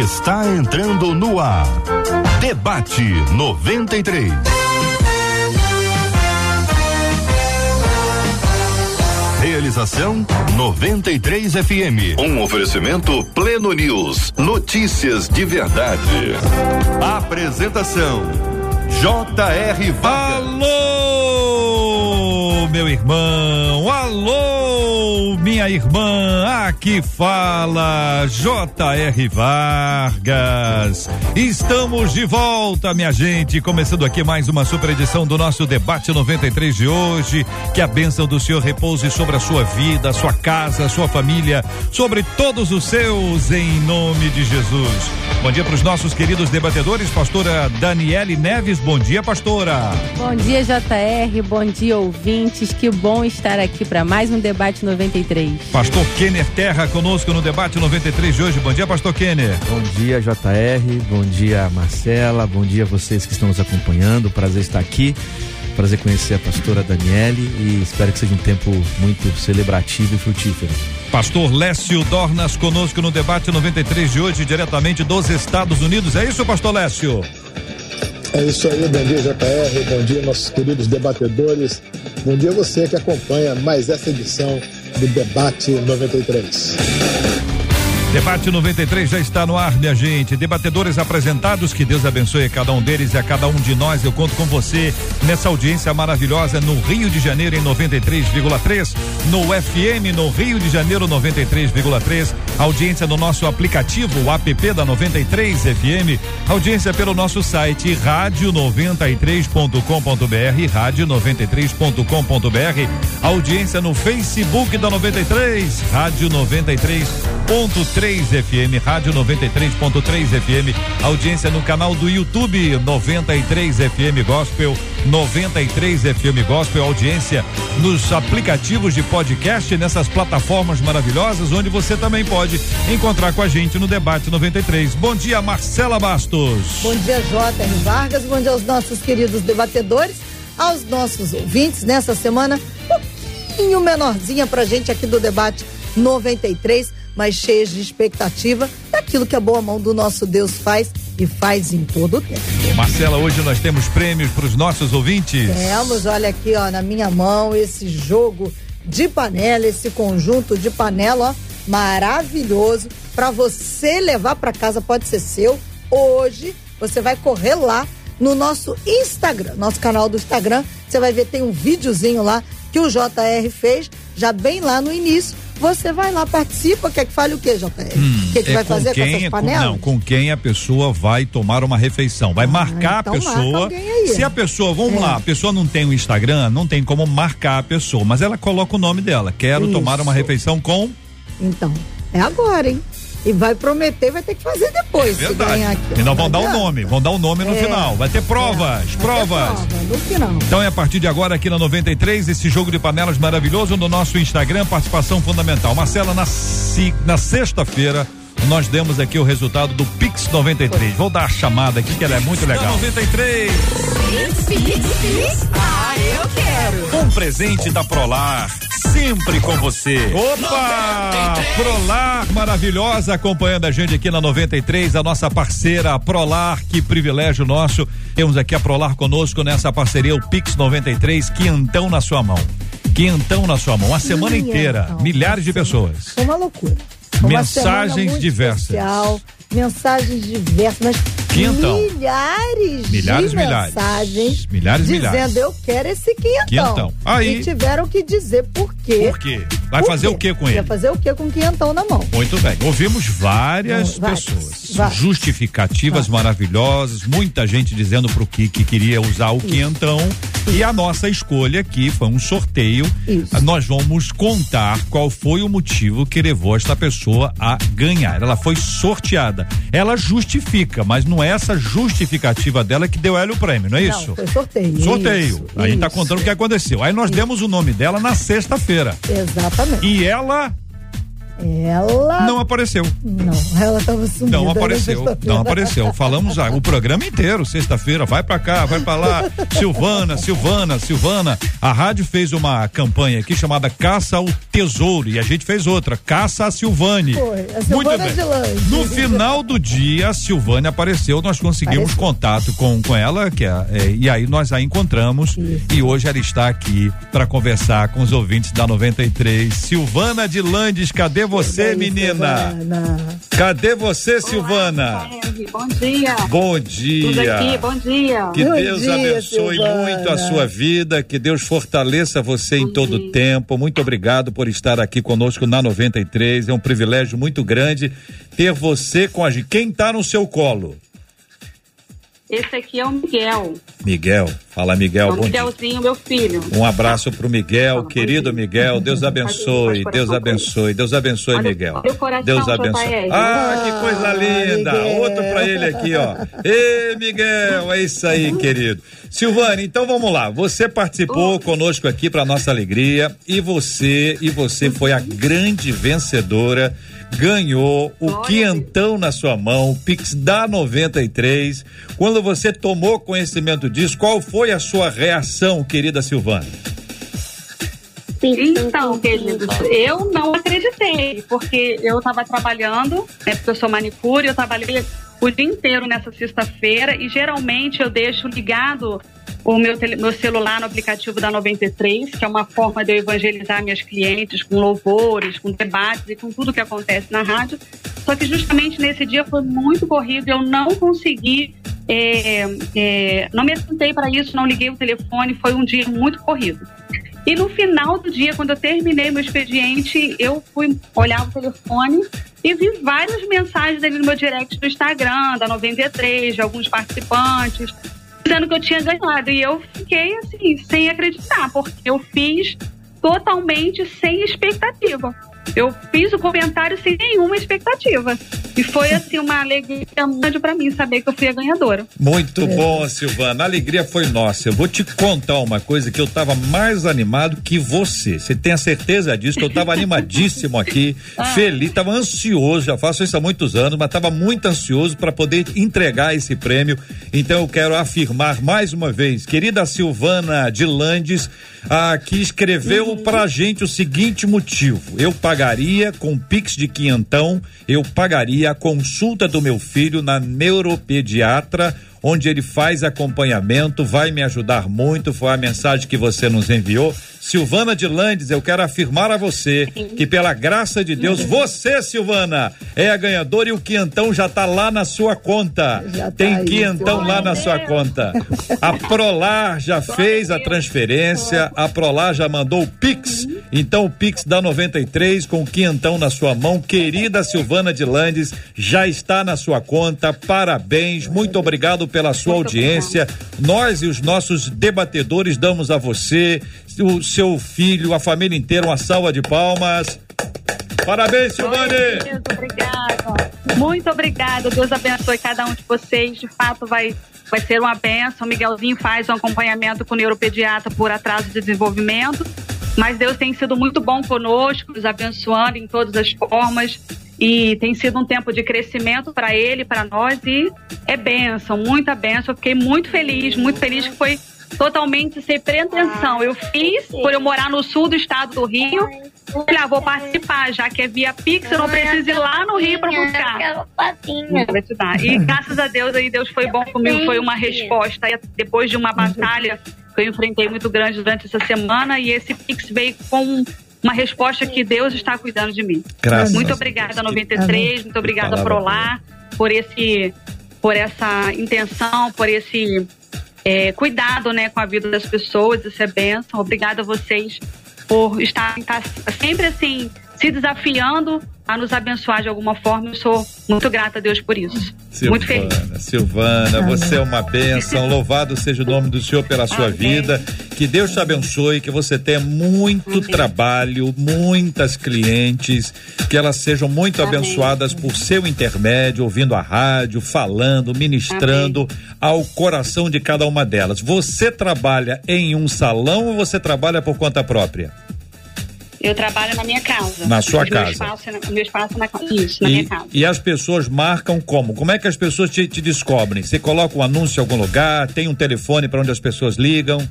está entrando no ar. Debate 93. Realização 93 FM. Um oferecimento Pleno News. Notícias de verdade. Apresentação J.R. Alô, meu irmão. Alô, minha irmã. Aqui fala J.R. Vargas. Estamos de volta, minha gente. Começando aqui mais uma super edição do nosso debate 93 de hoje. Que a bênção do Senhor repouse sobre a sua vida, sua casa, sua família, sobre todos os seus, em nome de Jesus. Bom dia para os nossos queridos debatedores, pastora Daniele Neves. Bom dia, pastora. Bom dia, JR. Bom dia, ouvintes. Que bom estar aqui para mais um debate 93. Pastor Kenner Terra conosco no debate 93 de hoje. Bom dia, pastor Kenner. Bom dia, JR. Bom dia, Marcela. Bom dia a vocês que estão nos acompanhando. Prazer estar aqui. Prazer conhecer a pastora Daniele e espero que seja um tempo muito celebrativo e frutífero. Pastor Lécio Dornas conosco no debate 93 de hoje, diretamente dos Estados Unidos. É isso, pastor Lécio? É isso aí, bom dia JR, bom dia nossos queridos debatedores, bom dia você que acompanha mais essa edição do Debate 93. Debate 93 já está no ar, minha gente. Debatedores apresentados, que Deus abençoe a cada um deles e a cada um de nós. Eu conto com você nessa audiência maravilhosa no Rio de Janeiro em 93,3, no FM no Rio de Janeiro 93,3, audiência no nosso aplicativo, o app da 93 FM, audiência pelo nosso site rádio93.com.br, rádio93.com.br, audiência no Facebook da 93, rádio 93.3 FM, rádio 93.3 FM, audiência no canal do YouTube 93 FM Gospel, 93 FM Gospel, audiência nos aplicativos de podcast, nessas plataformas maravilhosas, onde você também pode encontrar com a gente no debate 93. Bom dia, Marcela Bastos. Bom dia, J.R. Vargas. Bom dia aos nossos queridos debatedores, aos nossos ouvintes nessa semana, um pouquinho menorzinha pra gente aqui do debate 93, mas cheias de expectativa daquilo que a boa mão do nosso Deus faz e faz em todo o tempo. Marcela, hoje nós temos prêmios para os nossos ouvintes. Temos, olha aqui, ó, na minha mão, esse jogo de panela, esse conjunto de panela, ó, maravilhoso, para você levar para casa, pode ser seu. Hoje, você vai correr lá no nosso Instagram, nosso canal do Instagram, você vai ver, tem um videozinho lá que o JR fez, já bem lá no início. Você vai lá, participa, quer que fale o quê, JR? O que, que é vai com fazer com quem- essas com- panelas? não, com quem a pessoa vai tomar uma refeição. Vai marcar então a marca pessoa. alguém aí. Se a pessoa, vamos É. lá, a pessoa não tem o Instagram, não tem como marcar a pessoa, mas ela coloca o nome dela. Quero Isso. tomar uma refeição com. Então, é agora, hein? E vai prometer, vai ter que fazer depois. se É Verdade. aqui. E não Não vão dar o adianta. nome, vão dar o nome no É. final. Vai ter provas, É, vai ter provas. prova, no final. Então é a partir de agora aqui na 93, esse jogo de panelas maravilhoso no nosso Instagram, participação fundamental. Marcela, na, na sexta-feira, nós demos aqui o resultado do Pix 93. Vou dar a chamada aqui que ela é muito legal. 93, Ah, eu quero. um presente da Prolar, sempre com você. Opa! Prolar maravilhosa acompanhando a gente aqui na 93, a nossa parceira Prolar, que privilégio nosso. Temos aqui a Prolar conosco nessa parceria, o Pix 93, quinhentão na sua mão. Quinhentão na sua mão, a semana inteira, milhares de pessoas. Uma loucura. Uma Mensagens diversas. especial, mensagens diversas, mas Quinhentão. milhares, Milhares, de milhares. mensagens Milhares, dizendo milhares. eu quero esse quinhentão. Quinhentão. Aí- E tiveram que dizer por quê. Por quê? Vai Por fazer quê? o que com Vai ele? fazer o que com quinhentão na mão? Muito bem. Ouvimos várias várias, pessoas, várias. justificativas maravilhosas, muita gente dizendo pro que que queria usar o quinhentão. E a nossa escolha aqui foi um sorteio. Isso. Nós vamos contar qual foi o motivo que levou esta pessoa a ganhar. Ela foi sorteada. Ela justifica, mas não é essa justificativa dela que deu ela o prêmio, não é isso? Não, foi sorteio. Sorteio. Isso, a gente tá isso. contando o que aconteceu. Aí nós demos o nome dela na sexta-feira. Exatamente. E ela Ela. Não apareceu. Não, ela estava sumida. Não né, apareceu, não apareceu. Falamos já o programa inteiro, sexta-feira, vai pra cá, vai pra lá. Silvana, Silvana, Silvana. A rádio fez uma campanha aqui chamada Caça ao Tesouro e a gente fez outra, Caça a Silvane. Foi, a Muito Silvana bem. de Lange. No final do dia, a Silvane apareceu, nós conseguimos Apareceu. contato com, com ela, que é, é, e aí nós a encontramos e hoje ela está aqui para conversar com os ouvintes da 93. Silvana de Landes, cadê você, Bem, menina? Silvana. Cadê você, Silvana? Bom dia. Bom dia. aqui, bom dia. Que Bom Deus dia, abençoe Silvana. muito a sua vida, que Deus fortaleça você em todo o tempo. Muito obrigado por estar aqui conosco na 93. É um privilégio muito grande ter você com a gente. Quem está no seu colo? Esse aqui é o Miguel. Miguel. Fala, Miguel. É o. Miguelzinho, meu filho. Um abraço pro Miguel, Fala, querido. Miguel. Deus abençoe, Deus abençoe, Deus abençoe, Miguel. Deus abençoe. Ah, que coisa linda. Outro pra ele aqui, ó. Ê, Miguel, é isso aí, querido. Silvane, então vamos lá. Você participou conosco aqui para nossa alegria e você e você foi a grande vencedora. Ganhou o Olha. quinhentão na sua mão, o Pix da 93. Quando você tomou conhecimento disso, qual foi a sua reação, querida Silvana? Então, queridos, eu não acreditei, porque eu estava trabalhando, né, porque eu sou manicure, eu trabalhei o dia inteiro nessa sexta-feira e geralmente eu deixo ligado o meu, meu celular no aplicativo da 93, que é uma forma de eu evangelizar minhas clientes com louvores, com debates e com tudo que acontece na rádio. Só que justamente nesse dia foi muito corrido, eu não consegui, é, é, não me atentei para isso, não liguei o telefone, foi um dia muito corrido. E no final do dia, quando eu terminei meu expediente, eu fui olhar o telefone e vi várias mensagens ali no meu direct do Instagram, da 93, de alguns participantes, dizendo que eu tinha ganhado. E eu fiquei assim, sem acreditar, porque eu fiz totalmente sem expectativa. Eu fiz o comentário sem nenhuma expectativa. E foi assim uma alegria grande para mim saber que eu fui a ganhadora. Muito bom, Silvana. A alegria foi nossa. Eu vou te contar uma coisa que eu estava mais animado que você. Você tem a certeza disso? Que eu estava animadíssimo aqui, feliz, estava ansioso. Já faço isso há muitos anos, mas estava muito ansioso para poder entregar esse prêmio. Então eu quero afirmar mais uma vez, querida Silvana de Landes, ah, que escreveu pra gente o seguinte motivo: eu pagaria com Pix de quinhentão, eu pagaria a consulta do meu filho na neuropediatra, onde ele faz acompanhamento, vai me ajudar muito. Foi a mensagem que você nos enviou. Silvana de Landes, eu quero afirmar a você que, pela graça de Deus, você, Silvana, é a ganhadora e o quinhentão já tá lá na sua conta. Já tá Tem aí, quinhentão lá na sua conta. A Prolar já fez a transferência, a Prolar já mandou o Pix. Então o Pix da 93 com o quinhentão na sua mão. Querida Silvana de Landes, já está na sua conta. Parabéns, muito obrigado pela sua audiência. Nós e os nossos debatedores damos a você, o seu filho, a família inteira uma salva de palmas. Parabéns, Silvane! Deus, obrigada. Muito obrigada. Deus abençoe cada um de vocês. De fato, vai, vai ser uma benção. O Miguelzinho faz um acompanhamento com o neuropediatra por atraso de desenvolvimento. Mas Deus tem sido muito bom conosco, nos abençoando em todas as formas. E tem sido um tempo de crescimento para ele, para nós. E é benção, muita benção. Eu fiquei muito feliz, muito feliz que foi totalmente sem pretensão. Eu fiz por eu morar no sul do estado do Rio. Falei, ah, vou participar, já que é via Pix, eu não preciso ir lá no Rio para buscar. E graças a Deus aí, Deus foi bom comigo, foi uma resposta. E depois de uma batalha que eu enfrentei muito grande durante essa semana, e esse Pix veio com uma resposta que Deus está cuidando de mim. Graças muito obrigada, 93, muito obrigada, Prolar, por esse, por essa intenção, por esse é, cuidado né, com a vida das pessoas, isso é bênção. Obrigada a vocês por estarem tá sempre assim, se desafiando a nos abençoar de alguma forma. Eu sou muito grata a Deus por isso. Muito feliz. Silvana, Silvana, você é uma bênção. Louvado seja o nome do Senhor pela sua Amém. vida. Que Deus te abençoe, que você tenha muito trabalho, muitas clientes, que elas sejam muito Amém. abençoadas por seu intermédio, ouvindo a rádio, falando, ministrando ao coração de cada uma delas. Você trabalha em um salão ou você trabalha por conta própria? Eu trabalho na minha casa. Na sua casa. Meu espaço, é meu espaço é na, isso, na e, minha casa. E as pessoas marcam como? Como é que as pessoas te, te descobrem? Você coloca um anúncio em algum lugar? Tem um telefone para onde as pessoas ligam?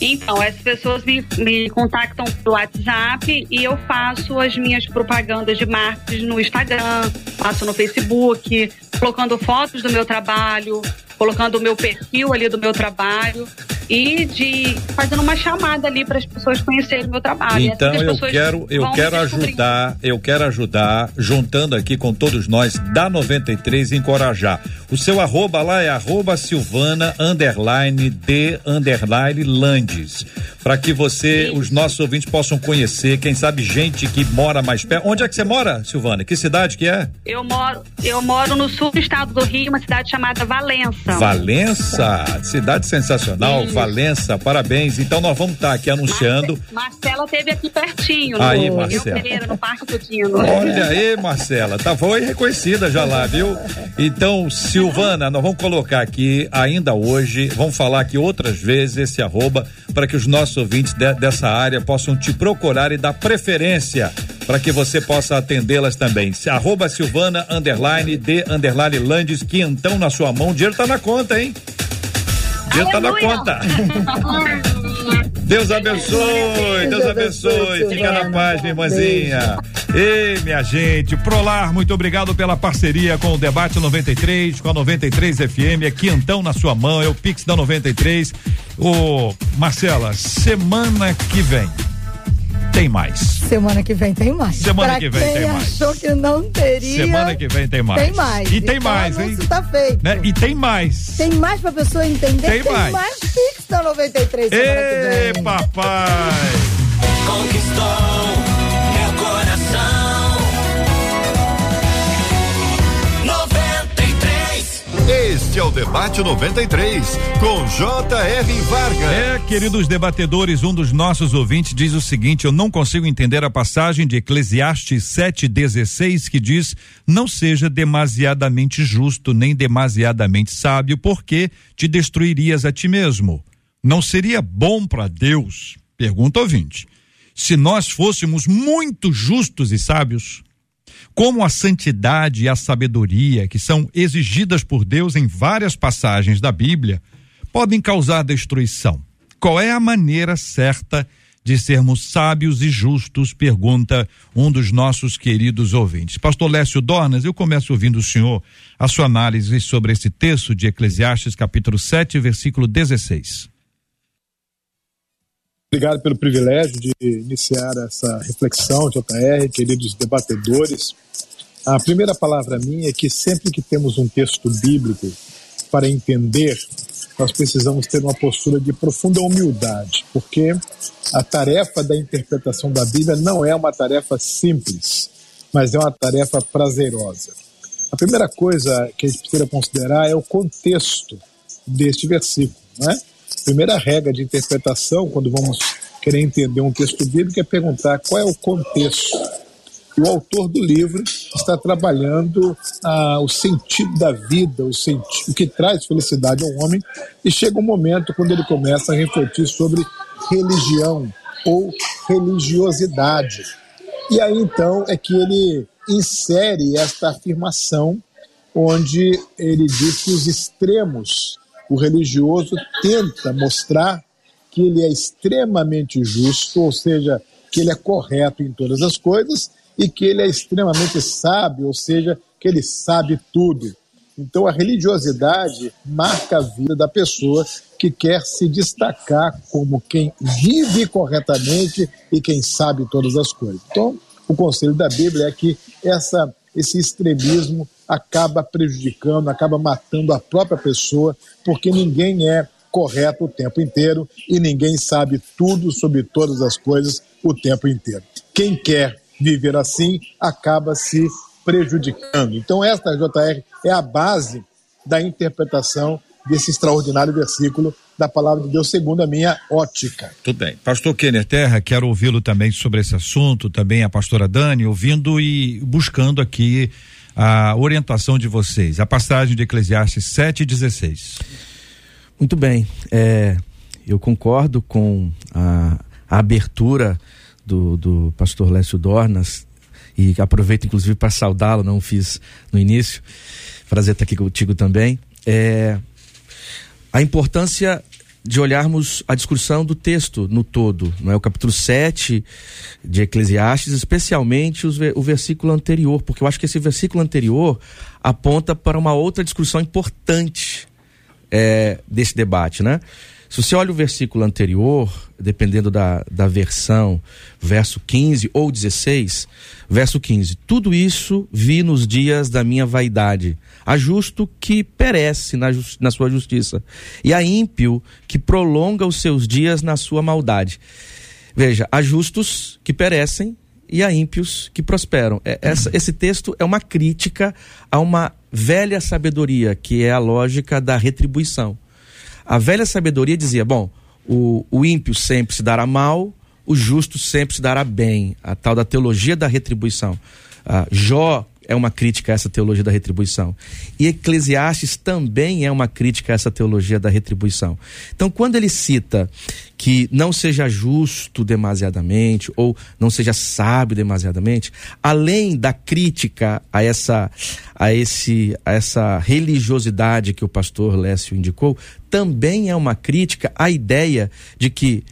Então, as pessoas me, me contactam pelo WhatsApp e eu faço as minhas propagandas de marketing no Instagram, faço no Facebook, colocando fotos do meu trabalho, colocando o meu perfil ali do meu trabalho e de fazendo uma chamada ali para as pessoas conhecerem o meu trabalho. Então assim eu quero eu quero ajudar, eu quero ajudar juntando aqui com todos nós da 93 encorajar. O seu arroba lá é arroba Silvana underline de underline Landes para que você, Sim. os nossos ouvintes possam conhecer, quem sabe gente que mora mais perto. Onde é que você mora, Silvana? Que cidade que é? Eu moro, eu moro no sul do estado do Rio, uma cidade chamada Valença. Valença, cidade sensacional, Sim. Valença, parabéns. Então nós vamos estar tá aqui anunciando. Marcela teve aqui pertinho, aí, no Marcela. Pereira, no Parque Tutino. Olha aí, Marcela, tá foi reconhecida já lá, viu? Então, Silvana, nós vamos colocar aqui ainda hoje, vamos falar aqui outras vezes esse arroba para que os nossos ouvintes de, dessa área possam te procurar e dar preferência para que você possa atendê-las também. Arroba Silvana, underline, de, underline, Landes, quinhentão na sua mão, o dinheiro tá na conta, hein? O dinheiro tá na conta. Deus abençoe, Deus abençoe. Fica na paz, minha irmãzinha. Ei, minha gente, Prolar, muito obrigado pela parceria com o Debate 93, com a 93 FM, aqui então na sua mão, é o Pix da 93. Ô, Marcela, semana que vem tem mais. Semana que vem tem mais. Semana pra que vem tem mais. achou que não teria. Semana que vem tem mais. Tem mais. E tem então, mais, hein? Isso tá feito. Né? E tem mais. Tem mais pra pessoa entender. Tem, tem mais. mais Pix da 93 semana Ei, que vem. papai. Conquistou Este é o Debate 93, com J.R. Vargas. É, queridos debatedores, um dos nossos ouvintes diz o seguinte: eu não consigo entender a passagem de Eclesiastes 7,16 que diz: Não seja demasiadamente justo nem demasiadamente sábio, porque te destruirias a ti mesmo. Não seria bom para Deus? Pergunta ouvinte. Se nós fôssemos muito justos e sábios, como a santidade e a sabedoria, que são exigidas por Deus em várias passagens da Bíblia, podem causar destruição. Qual é a maneira certa de sermos sábios e justos? Pergunta um dos nossos queridos ouvintes. Pastor Lécio Dornas, eu começo ouvindo o senhor a sua análise sobre esse texto de Eclesiastes, capítulo 7, versículo 16. Obrigado pelo privilégio de iniciar essa reflexão, JR, queridos debatedores. A primeira palavra minha é que sempre que temos um texto bíblico para entender, nós precisamos ter uma postura de profunda humildade, porque a tarefa da interpretação da Bíblia não é uma tarefa simples, mas é uma tarefa prazerosa. A primeira coisa que a gente precisa considerar é o contexto deste versículo, não é? Primeira regra de interpretação, quando vamos querer entender um texto bíblico, é perguntar qual é o contexto. O autor do livro está trabalhando ah, o sentido da vida, o, senti o que traz felicidade ao homem, e chega um momento quando ele começa a refletir sobre religião ou religiosidade. E aí então é que ele insere esta afirmação, onde ele diz que os extremos o religioso tenta mostrar que ele é extremamente justo, ou seja, que ele é correto em todas as coisas, e que ele é extremamente sábio, ou seja, que ele sabe tudo. Então a religiosidade marca a vida da pessoa que quer se destacar como quem vive corretamente e quem sabe todas as coisas. Então, o conselho da Bíblia é que essa, esse extremismo acaba prejudicando, acaba matando a própria pessoa, porque ninguém é correto o tempo inteiro e ninguém sabe tudo sobre todas as coisas o tempo inteiro. Quem quer viver assim acaba se prejudicando. Então, esta, JR, é a base da interpretação desse extraordinário versículo da palavra de Deus, segundo a minha ótica. Tudo bem. Pastor Kenner Terra, quero ouvi-lo também sobre esse assunto, também a pastora Dani, ouvindo e buscando aqui a orientação de vocês. A passagem de Eclesiastes 7,16. Muito bem. É, eu concordo com a, a abertura do, do pastor Lécio Dornas, e aproveito inclusive para saudá-lo, não fiz no início. Prazer estar aqui contigo também. É, a importância de olharmos a discussão do texto no todo, não é? o capítulo 7 de Eclesiastes, especialmente os, o versículo anterior, porque eu acho que esse versículo anterior aponta para uma outra discussão importante é, desse debate, né? Se você olha o versículo anterior, dependendo da, da versão, verso 15 ou 16, verso 15: Tudo isso vi nos dias da minha vaidade, a justo que perece na, na sua justiça, e a ímpio que prolonga os seus dias na sua maldade. Veja, há justos que perecem e há ímpios que prosperam. É, essa, esse texto é uma crítica a uma velha sabedoria, que é a lógica da retribuição. A velha sabedoria dizia: bom, o, o ímpio sempre se dará mal, o justo sempre se dará bem. A tal da teologia da retribuição. Uh, Jó é uma crítica a essa teologia da retribuição. E Eclesiastes também é uma crítica a essa teologia da retribuição. Então, quando ele cita que não seja justo demasiadamente ou não seja sábio demasiadamente, além da crítica a essa a esse a essa religiosidade que o pastor Lécio indicou, também é uma crítica à ideia de que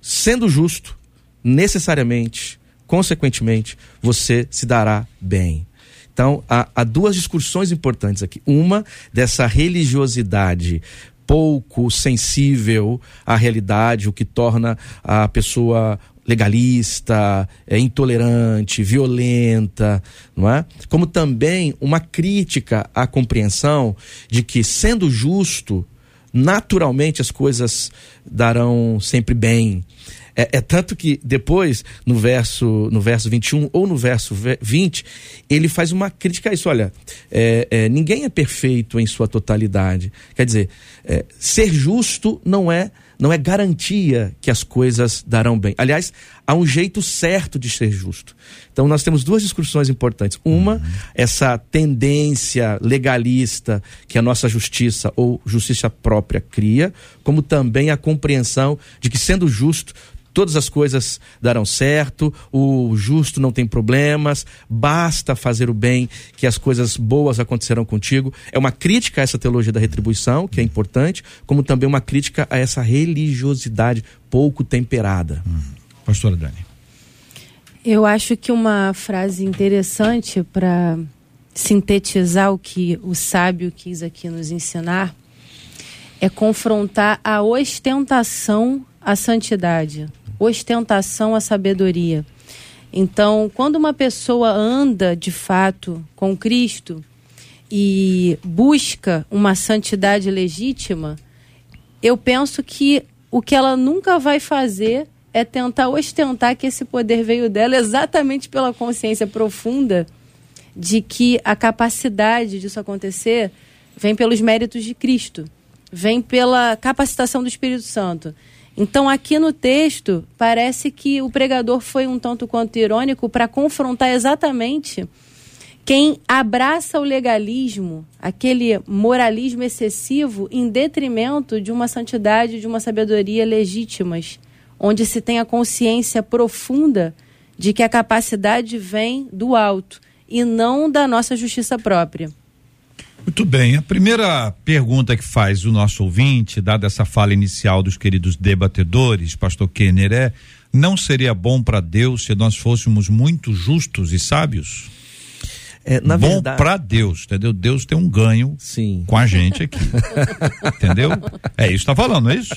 sendo justo, necessariamente, consequentemente, você se dará bem. Então, há, há duas discussões importantes aqui. Uma, dessa religiosidade pouco sensível à realidade, o que torna a pessoa legalista, é, intolerante, violenta, não é? Como também uma crítica à compreensão de que, sendo justo, naturalmente as coisas darão sempre bem. É, é, tanto que depois, no verso, no verso 21 ou no verso 20, ele faz uma crítica a isso. Olha, é, é, ninguém é perfeito em sua totalidade. Quer dizer, é, ser justo não é não é garantia que as coisas darão bem. Aliás, há um jeito certo de ser justo. Então, nós temos duas discussões importantes. Uma, uhum. essa tendência legalista que a nossa justiça ou justiça própria cria, como também a compreensão de que, sendo justo, todas as coisas darão certo, o justo não tem problemas, basta fazer o bem, que as coisas boas acontecerão contigo. É uma crítica a essa teologia da retribuição, que é importante, como também uma crítica a essa religiosidade pouco temperada. Hum. Pastora Dani. Eu acho que uma frase interessante para sintetizar o que o sábio quis aqui nos ensinar é confrontar a ostentação à santidade ostentação à sabedoria. Então, quando uma pessoa anda de fato com Cristo e busca uma santidade legítima, eu penso que o que ela nunca vai fazer é tentar ostentar que esse poder veio dela exatamente pela consciência profunda de que a capacidade disso acontecer vem pelos méritos de Cristo, vem pela capacitação do Espírito Santo. Então, aqui no texto, parece que o pregador foi um tanto quanto irônico para confrontar exatamente quem abraça o legalismo, aquele moralismo excessivo, em detrimento de uma santidade, de uma sabedoria legítimas, onde se tem a consciência profunda de que a capacidade vem do alto e não da nossa justiça própria. Muito bem. A primeira pergunta que faz o nosso ouvinte, dada essa fala inicial dos queridos debatedores, pastor Kenner, é: não seria bom para Deus se nós fôssemos muito justos e sábios? É, na bom verdade... para Deus, entendeu? Deus tem um ganho Sim. com a gente aqui. entendeu? É isso que está falando, não é isso?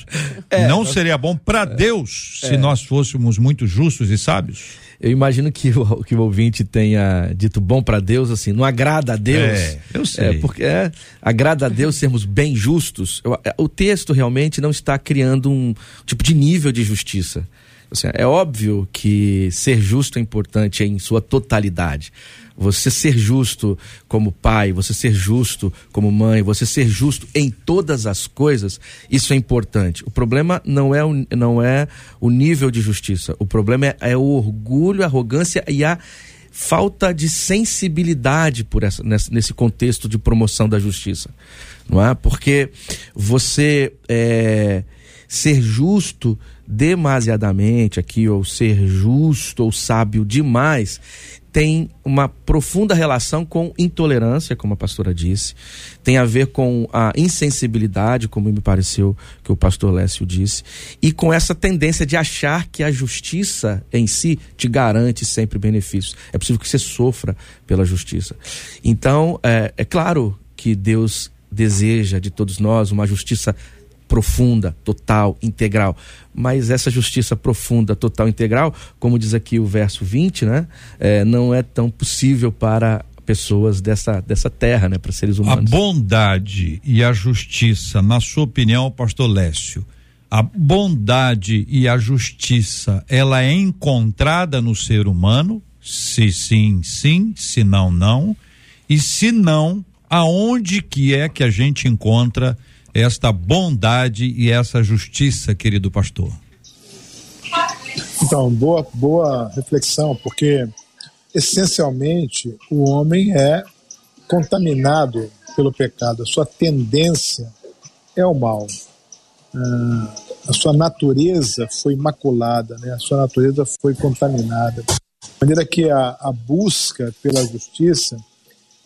É, não nós... seria bom para Deus se é. nós fôssemos muito justos e sábios? Eu imagino que o, que o ouvinte tenha dito bom para Deus, assim, não agrada a Deus. É, eu sei. É, porque é, agrada a Deus sermos bem justos. Eu, é, o texto realmente não está criando um tipo de nível de justiça. Assim, é óbvio que ser justo é importante em sua totalidade. Você ser justo como pai, você ser justo como mãe, você ser justo em todas as coisas, isso é importante. O problema não é o, não é o nível de justiça. O problema é, é o orgulho, a arrogância e a falta de sensibilidade por essa, nesse contexto de promoção da justiça, não é? Porque você é, ser justo demasiadamente aqui, ou ser justo ou sábio demais, tem uma profunda relação com intolerância, como a pastora disse, tem a ver com a insensibilidade, como me pareceu que o pastor Lécio disse, e com essa tendência de achar que a justiça em si te garante sempre benefícios. É possível que você sofra pela justiça. Então, é, é claro que Deus deseja de todos nós uma justiça profunda, total, integral. Mas essa justiça profunda, total, integral, como diz aqui o verso 20, né, é, não é tão possível para pessoas dessa, dessa terra, né, para seres humanos. A bondade e a justiça, na sua opinião, pastor Lécio, a bondade e a justiça, ela é encontrada no ser humano? Se sim, sim, se não, não. E se não, aonde que é que a gente encontra esta bondade e essa justiça, querido pastor? Então, boa, boa reflexão, porque essencialmente o homem é contaminado pelo pecado, a sua tendência é o mal. Ah, a sua natureza foi maculada, né? a sua natureza foi contaminada. De maneira que a, a busca pela justiça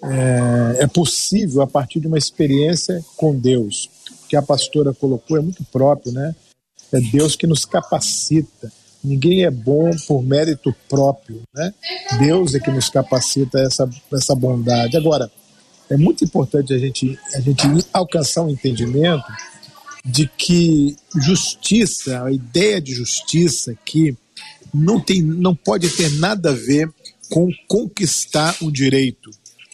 é, é possível a partir de uma experiência com Deus que a pastora colocou é muito próprio, né? É Deus que nos capacita. Ninguém é bom por mérito próprio, né? Deus é que nos capacita essa, essa bondade. Agora, é muito importante a gente, a gente alcançar um entendimento de que justiça, a ideia de justiça que não, tem, não pode ter nada a ver com conquistar um direito,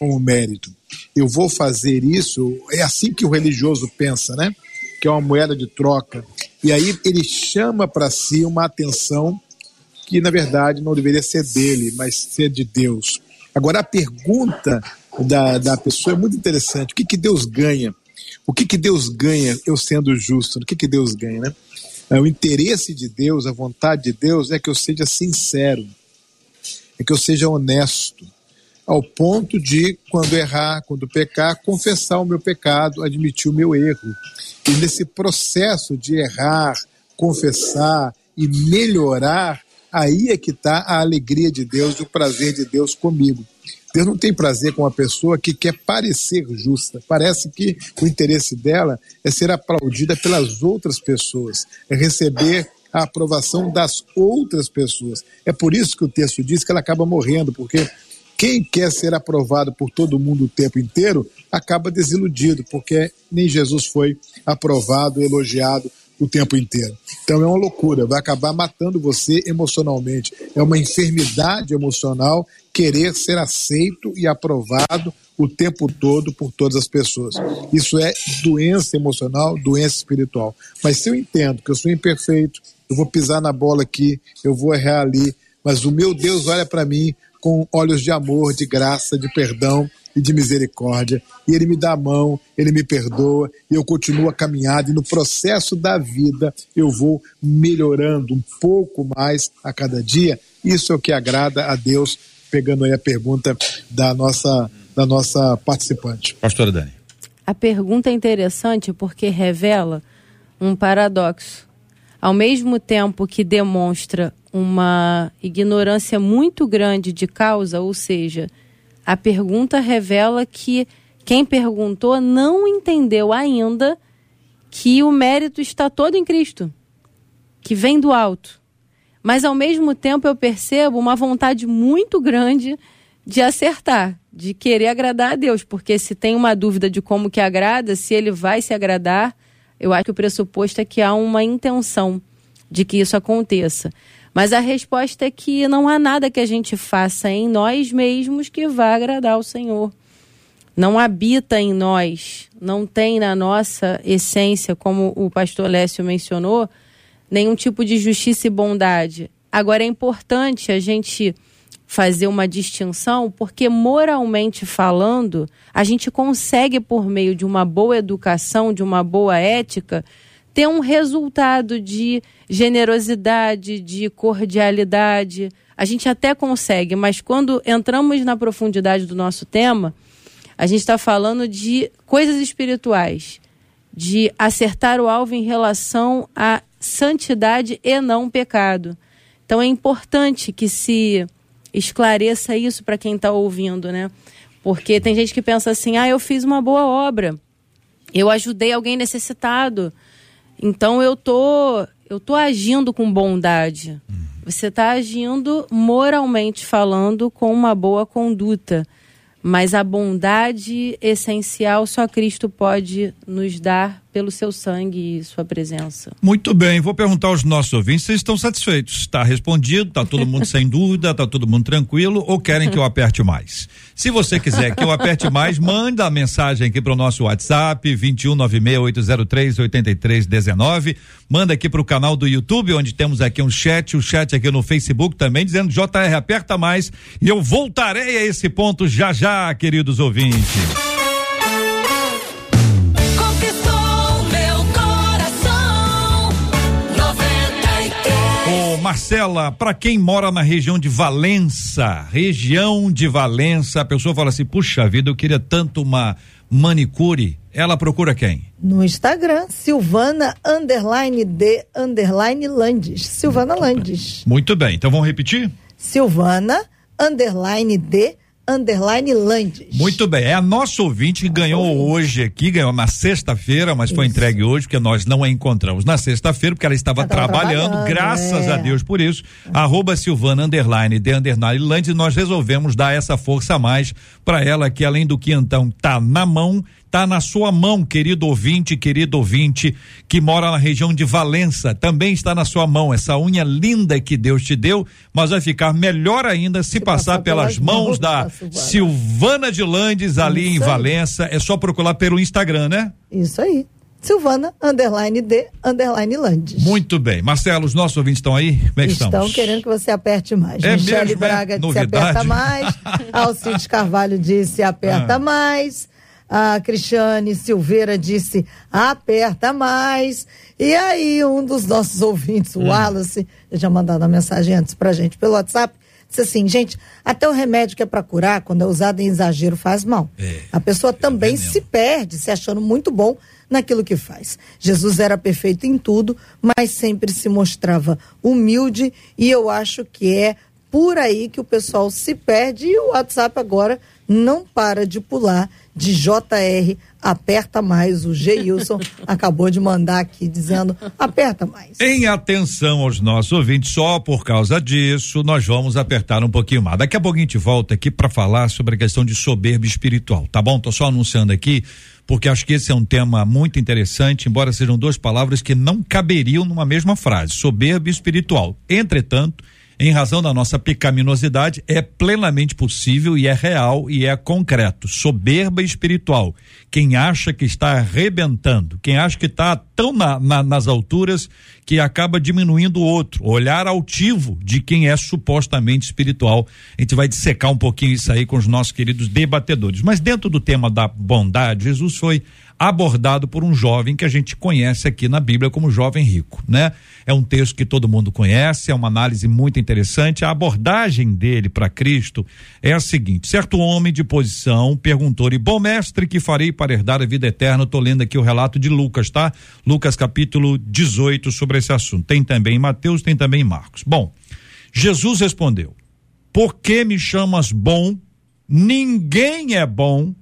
com o mérito eu vou fazer isso. É assim que o religioso pensa, né? Que é uma moeda de troca. E aí ele chama para si uma atenção que, na verdade, não deveria ser dele, mas ser de Deus. Agora, a pergunta da, da pessoa é muito interessante: o que, que Deus ganha? O que, que Deus ganha eu sendo justo? O que, que Deus ganha, né? É, o interesse de Deus, a vontade de Deus é que eu seja sincero, é que eu seja honesto, ao ponto de, quando errar, quando pecar, confessar o meu pecado, admitir o meu erro. E nesse processo de errar, confessar e melhorar, aí é que está a alegria de Deus e o prazer de Deus comigo. Deus não tem prazer com uma pessoa que quer parecer justa. Parece que o interesse dela é ser aplaudida pelas outras pessoas, é receber a aprovação das outras pessoas. É por isso que o texto diz que ela acaba morrendo, porque quem quer ser aprovado por todo mundo o tempo inteiro acaba desiludido, porque nem Jesus foi aprovado, elogiado o tempo inteiro. Então é uma loucura, vai acabar matando você emocionalmente. É uma enfermidade emocional querer ser aceito e aprovado o tempo todo por todas as pessoas. Isso é doença emocional, doença espiritual. Mas se eu entendo que eu sou imperfeito, eu vou pisar na bola aqui, eu vou errar ali, mas o meu Deus olha para mim com olhos de amor, de graça, de perdão e de misericórdia. E Ele me dá a mão, Ele me perdoa e eu continuo a caminhada. E no processo da vida eu vou melhorando um pouco mais a cada dia. Isso é o que agrada a Deus, pegando aí a pergunta da nossa, da nossa participante. Pastora Dani. A pergunta é interessante porque revela um paradoxo. Ao mesmo tempo que demonstra uma ignorância muito grande de causa, ou seja, a pergunta revela que quem perguntou não entendeu ainda que o mérito está todo em Cristo, que vem do alto. Mas ao mesmo tempo eu percebo uma vontade muito grande de acertar, de querer agradar a Deus, porque se tem uma dúvida de como que agrada, se ele vai se agradar, eu acho que o pressuposto é que há uma intenção de que isso aconteça. Mas a resposta é que não há nada que a gente faça em nós mesmos que vá agradar ao Senhor. Não habita em nós, não tem na nossa essência, como o pastor Lécio mencionou, nenhum tipo de justiça e bondade. Agora é importante a gente fazer uma distinção, porque moralmente falando, a gente consegue, por meio de uma boa educação, de uma boa ética, ter um resultado de generosidade, de cordialidade. A gente até consegue, mas quando entramos na profundidade do nosso tema, a gente está falando de coisas espirituais, de acertar o alvo em relação à santidade e não pecado. Então é importante que se esclareça isso para quem está ouvindo, né? Porque tem gente que pensa assim: ah, eu fiz uma boa obra, eu ajudei alguém necessitado, então eu tô, eu tô agindo com bondade. Você está agindo moralmente falando com uma boa conduta. Mas a bondade essencial só Cristo pode nos dar pelo seu sangue e sua presença. Muito bem, vou perguntar aos nossos ouvintes se estão satisfeitos. Está respondido, está todo mundo sem dúvida, está todo mundo tranquilo ou querem que eu aperte mais? Se você quiser que eu aperte mais, manda a mensagem aqui para o nosso WhatsApp 21968038319. Manda aqui para o canal do YouTube, onde temos aqui um chat, o chat aqui no Facebook também, dizendo JR aperta mais e eu voltarei a esse ponto já já, queridos ouvintes. Marcela, para quem mora na região de Valença, região de Valença, a pessoa fala assim: puxa vida, eu queria tanto uma manicure. Ela procura quem? No Instagram, Silvana underline de underline Landes. Silvana Landes. Muito bem, então vamos repetir? Silvana underline de underline Landes. Muito bem, é a nossa ouvinte que ganhou ouvinte. hoje aqui, ganhou na sexta-feira, mas Isso. foi entregue hoje, porque nós não a encontramos na sexta-feira, porque ela estava ela trabalhando, trabalhando, graças é. a Deus por isso. É. Arroba Silvana Underline, de Underline Landes, nós resolvemos dar essa força a mais para ela, que além do que então tá na mão, Está na sua mão, querido ouvinte, querido ouvinte, que mora na região de Valença. Também está na sua mão essa unha linda que Deus te deu, mas vai ficar melhor ainda se, se passar, passar, pelas, mãos, mãos da Silvana de Landes, ali Isso em Valença. É só procurar pelo Instagram, né? Isso aí. Silvana, underline de, underline Landes. Muito bem. Marcelo, os nossos ouvintes estão aí? Como é que estão estamos? querendo que você aperte mais. É Michele mesmo, Braga é? disse aperta mais. Alcides Carvalho disse aperta ah. mais. A Cristiane Silveira disse: aperta mais. E aí, um dos nossos ouvintes, o hum. Wallace, já mandado a mensagem antes pra gente pelo WhatsApp, disse assim: gente, até o remédio que é para curar, quando é usado em exagero, faz mal. É, a pessoa é também se perde, se achando muito bom naquilo que faz. Jesus era perfeito em tudo, mas sempre se mostrava humilde, e eu acho que é por aí que o pessoal se perde e o WhatsApp agora não para de pular de JR, aperta mais. O Geilson acabou de mandar aqui dizendo aperta mais. Em atenção aos nossos ouvintes, só por causa disso, nós vamos apertar um pouquinho mais. Daqui a pouco a gente volta aqui para falar sobre a questão de soberba espiritual, tá bom? Tô só anunciando aqui porque acho que esse é um tema muito interessante, embora sejam duas palavras que não caberiam numa mesma frase, soberba espiritual. Entretanto, em razão da nossa pecaminosidade, é plenamente possível e é real e é concreto. Soberba espiritual. Quem acha que está arrebentando, quem acha que está tão na, na, nas alturas que acaba diminuindo o outro. Olhar altivo de quem é supostamente espiritual. A gente vai dissecar um pouquinho isso aí com os nossos queridos debatedores. Mas dentro do tema da bondade, Jesus foi abordado por um jovem que a gente conhece aqui na Bíblia como jovem rico, né? É um texto que todo mundo conhece, é uma análise muito interessante. A abordagem dele para Cristo é a seguinte: certo homem de posição perguntou-lhe, bom mestre, que farei para herdar a vida eterna? Estou lendo aqui o relato de Lucas, tá? Lucas capítulo 18 sobre esse assunto. Tem também Mateus, tem também Marcos. Bom, Jesus respondeu: Por que me chamas bom? Ninguém é bom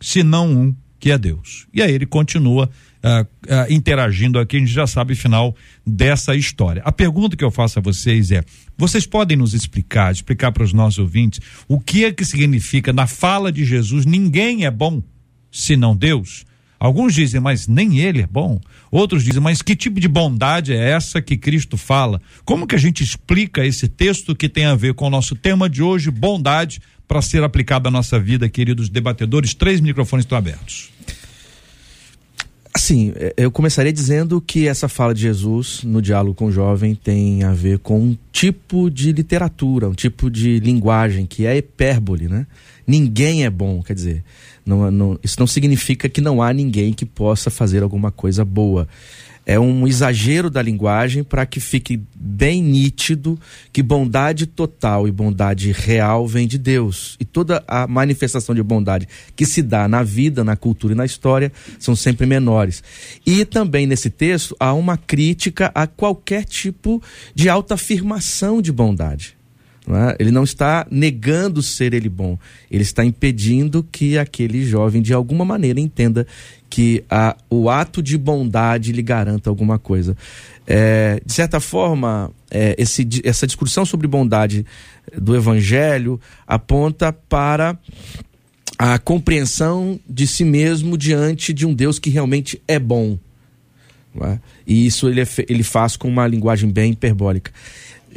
senão um que é Deus. E aí ele continua uh, uh, interagindo aqui, a gente já sabe o final dessa história. A pergunta que eu faço a vocês é: vocês podem nos explicar, explicar para os nossos ouvintes, o que é que significa na fala de Jesus, ninguém é bom senão Deus? Alguns dizem, mas nem ele é bom. Outros dizem, mas que tipo de bondade é essa que Cristo fala? Como que a gente explica esse texto que tem a ver com o nosso tema de hoje, bondade, para ser aplicado à nossa vida, queridos debatedores? Três microfones estão abertos. Assim, é, eu começaria dizendo que essa fala de Jesus no diálogo com o jovem tem a ver com um tipo de literatura, um tipo de linguagem que é hipérbole, né? Ninguém é bom, quer dizer, não, não, isso não significa que não há ninguém que possa fazer alguma coisa boa. É um exagero da linguagem para que fique bem nítido que bondade total e bondade real vem de Deus. E toda a manifestação de bondade que se dá na vida, na cultura e na história são sempre menores. E também nesse texto há uma crítica a qualquer tipo de autoafirmação de bondade. Não é? Ele não está negando ser ele bom, ele está impedindo que aquele jovem, de alguma maneira, entenda que a, o ato de bondade lhe garanta alguma coisa. É, de certa forma, é, esse, essa discussão sobre bondade do Evangelho aponta para a compreensão de si mesmo diante de um Deus que realmente é bom. É? E isso ele, é, ele faz com uma linguagem bem hiperbólica.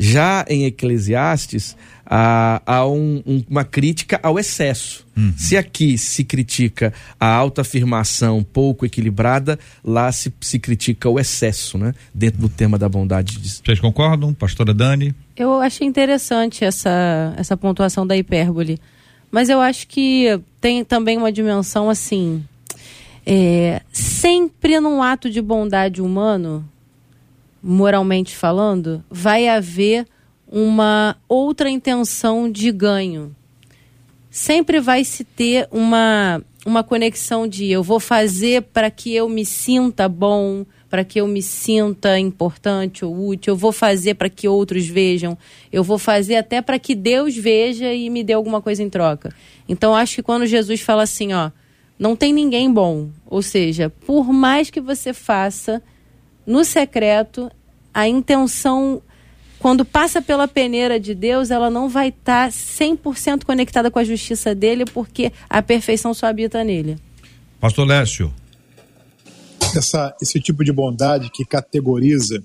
Já em Eclesiastes, há, há um, um, uma crítica ao excesso. Uhum. Se aqui se critica a autoafirmação pouco equilibrada, lá se, se critica o excesso, né? Dentro do tema da bondade. Vocês concordam, pastora Dani? Eu achei interessante essa, essa pontuação da hipérbole. Mas eu acho que tem também uma dimensão assim. É, sempre num ato de bondade humano, moralmente falando, vai haver uma outra intenção de ganho. Sempre vai se ter uma, uma conexão de eu vou fazer para que eu me sinta bom, para que eu me sinta importante ou útil, eu vou fazer para que outros vejam, eu vou fazer até para que Deus veja e me dê alguma coisa em troca. Então acho que quando Jesus fala assim, ó, não tem ninguém bom, ou seja, por mais que você faça no secreto, a intenção, quando passa pela peneira de Deus, ela não vai estar tá 100% conectada com a justiça dele, porque a perfeição só habita nele. Pastor Lécio. Essa, esse tipo de bondade que categoriza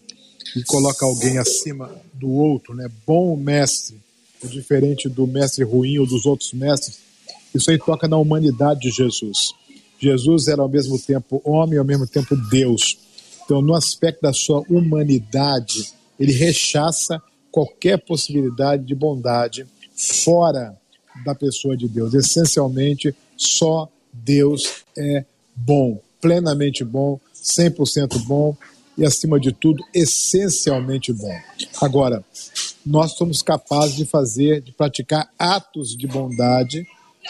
e coloca alguém acima do outro, né? Bom mestre, é diferente do mestre ruim ou dos outros mestres. Isso aí toca na humanidade de Jesus. Jesus era ao mesmo tempo homem e ao mesmo tempo Deus. Então, no aspecto da sua humanidade, ele rechaça qualquer possibilidade de bondade fora da pessoa de Deus. Essencialmente, só Deus é bom, plenamente bom, 100% bom e, acima de tudo, essencialmente bom. Agora, nós somos capazes de fazer, de praticar atos de bondade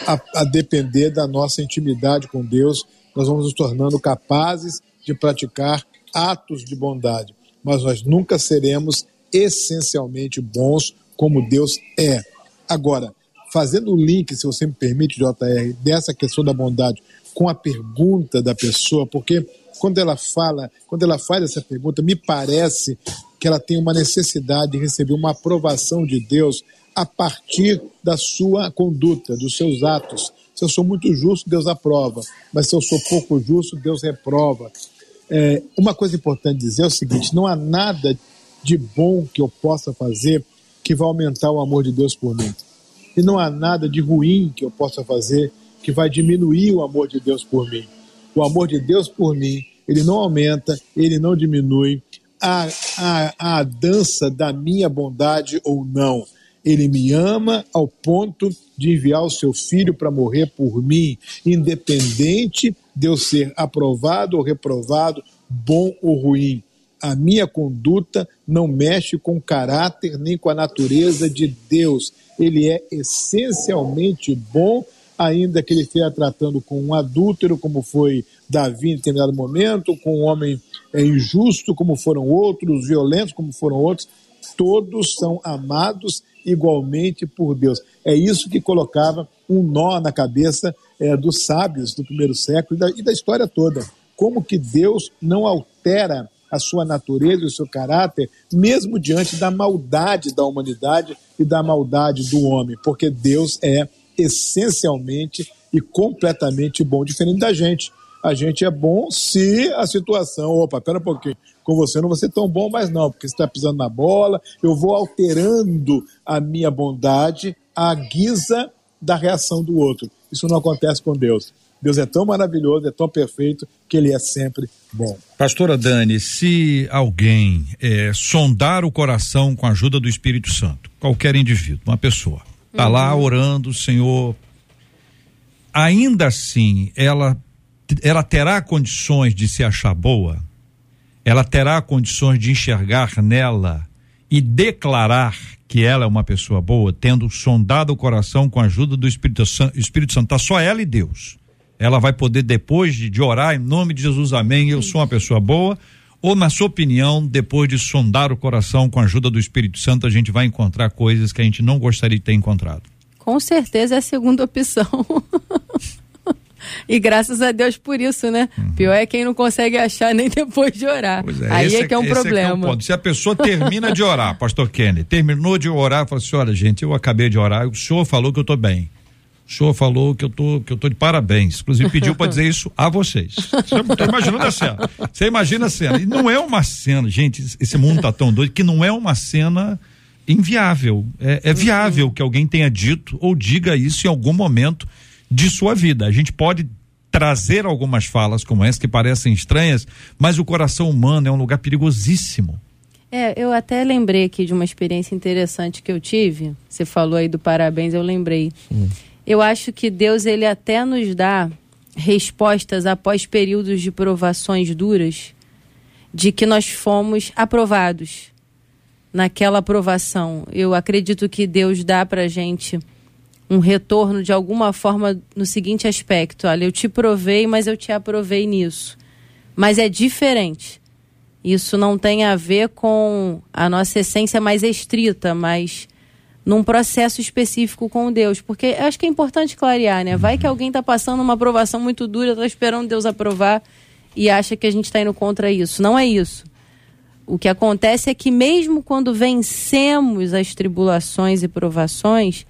a, a depender da nossa intimidade com Deus. Nós vamos nos tornando capazes de praticar atos de bondade, mas nós nunca seremos essencialmente bons como Deus é. Agora, fazendo o link, se você me permite, JR, dessa questão da bondade com a pergunta da pessoa, porque quando ela fala, quando ela faz essa pergunta, me parece que ela tem uma necessidade de receber uma aprovação de Deus a partir da sua conduta, dos seus atos. Se eu sou muito justo, Deus aprova, mas se eu sou pouco justo, Deus reprova. É, uma coisa importante dizer é o seguinte: não há nada de bom que eu possa fazer que vai aumentar o amor de Deus por mim. E não há nada de ruim que eu possa fazer que vai diminuir o amor de Deus por mim. O amor de Deus por mim, ele não aumenta, ele não diminui. A, a, a dança da minha bondade ou não. Ele me ama ao ponto de enviar o seu filho para morrer por mim, independente de eu ser aprovado ou reprovado, bom ou ruim. A minha conduta não mexe com o caráter nem com a natureza de Deus. Ele é essencialmente bom, ainda que ele esteja tratando com um adúltero, como foi Davi em determinado momento, com um homem é, injusto, como foram outros, violentos, como foram outros. Todos são amados igualmente por Deus. É isso que colocava um nó na cabeça é, dos sábios do primeiro século e da, e da história toda. Como que Deus não altera a sua natureza o seu caráter, mesmo diante da maldade da humanidade e da maldade do homem, porque Deus é essencialmente e completamente bom, diferente da gente. A gente é bom se a situação, opa, pera um pouquinho, com você não vou ser tão bom mais não, porque você está pisando na bola, eu vou alterando a minha bondade à guisa da reação do outro. Isso não acontece com Deus. Deus é tão maravilhoso, é tão perfeito, que ele é sempre bom. Pastora Dani, se alguém é, sondar o coração com a ajuda do Espírito Santo, qualquer indivíduo, uma pessoa, está uhum. lá orando, Senhor, ainda assim ela, ela terá condições de se achar boa? ela terá condições de enxergar nela e declarar que ela é uma pessoa boa, tendo sondado o coração com a ajuda do Espírito Santo, Espírito Santo, tá só ela e Deus. Ela vai poder depois de, de orar em nome de Jesus, amém, eu sou uma pessoa boa, ou na sua opinião, depois de sondar o coração com a ajuda do Espírito Santo, a gente vai encontrar coisas que a gente não gostaria de ter encontrado? Com certeza é a segunda opção. E graças a Deus por isso, né? Uhum. Pior é quem não consegue achar nem depois de orar. É, Aí é que é um problema. É, é Se a pessoa termina de orar, pastor Kenny, terminou de orar, fala assim: olha, gente, eu acabei de orar, o senhor falou que eu estou bem. O senhor falou que eu tô, que eu tô de parabéns. Inclusive pediu para dizer isso a vocês. Você tá imaginando a cena. Você imagina a cena. E não é uma cena, gente, esse mundo tá tão doido que não é uma cena inviável. É, é viável que alguém tenha dito ou diga isso em algum momento de sua vida. A gente pode trazer algumas falas como essa que parecem estranhas, mas o coração humano é um lugar perigosíssimo. É, eu até lembrei aqui de uma experiência interessante que eu tive. Você falou aí do parabéns, eu lembrei. Hum. Eu acho que Deus ele até nos dá respostas após períodos de provações duras, de que nós fomos aprovados naquela aprovação. Eu acredito que Deus dá para gente um retorno de alguma forma no seguinte aspecto: olha, eu te provei, mas eu te aprovei nisso. Mas é diferente. Isso não tem a ver com a nossa essência mais estrita, mas num processo específico com Deus. Porque acho que é importante clarear, né? Vai que alguém está passando uma aprovação muito dura, está esperando Deus aprovar e acha que a gente está indo contra isso. Não é isso. O que acontece é que mesmo quando vencemos as tribulações e provações,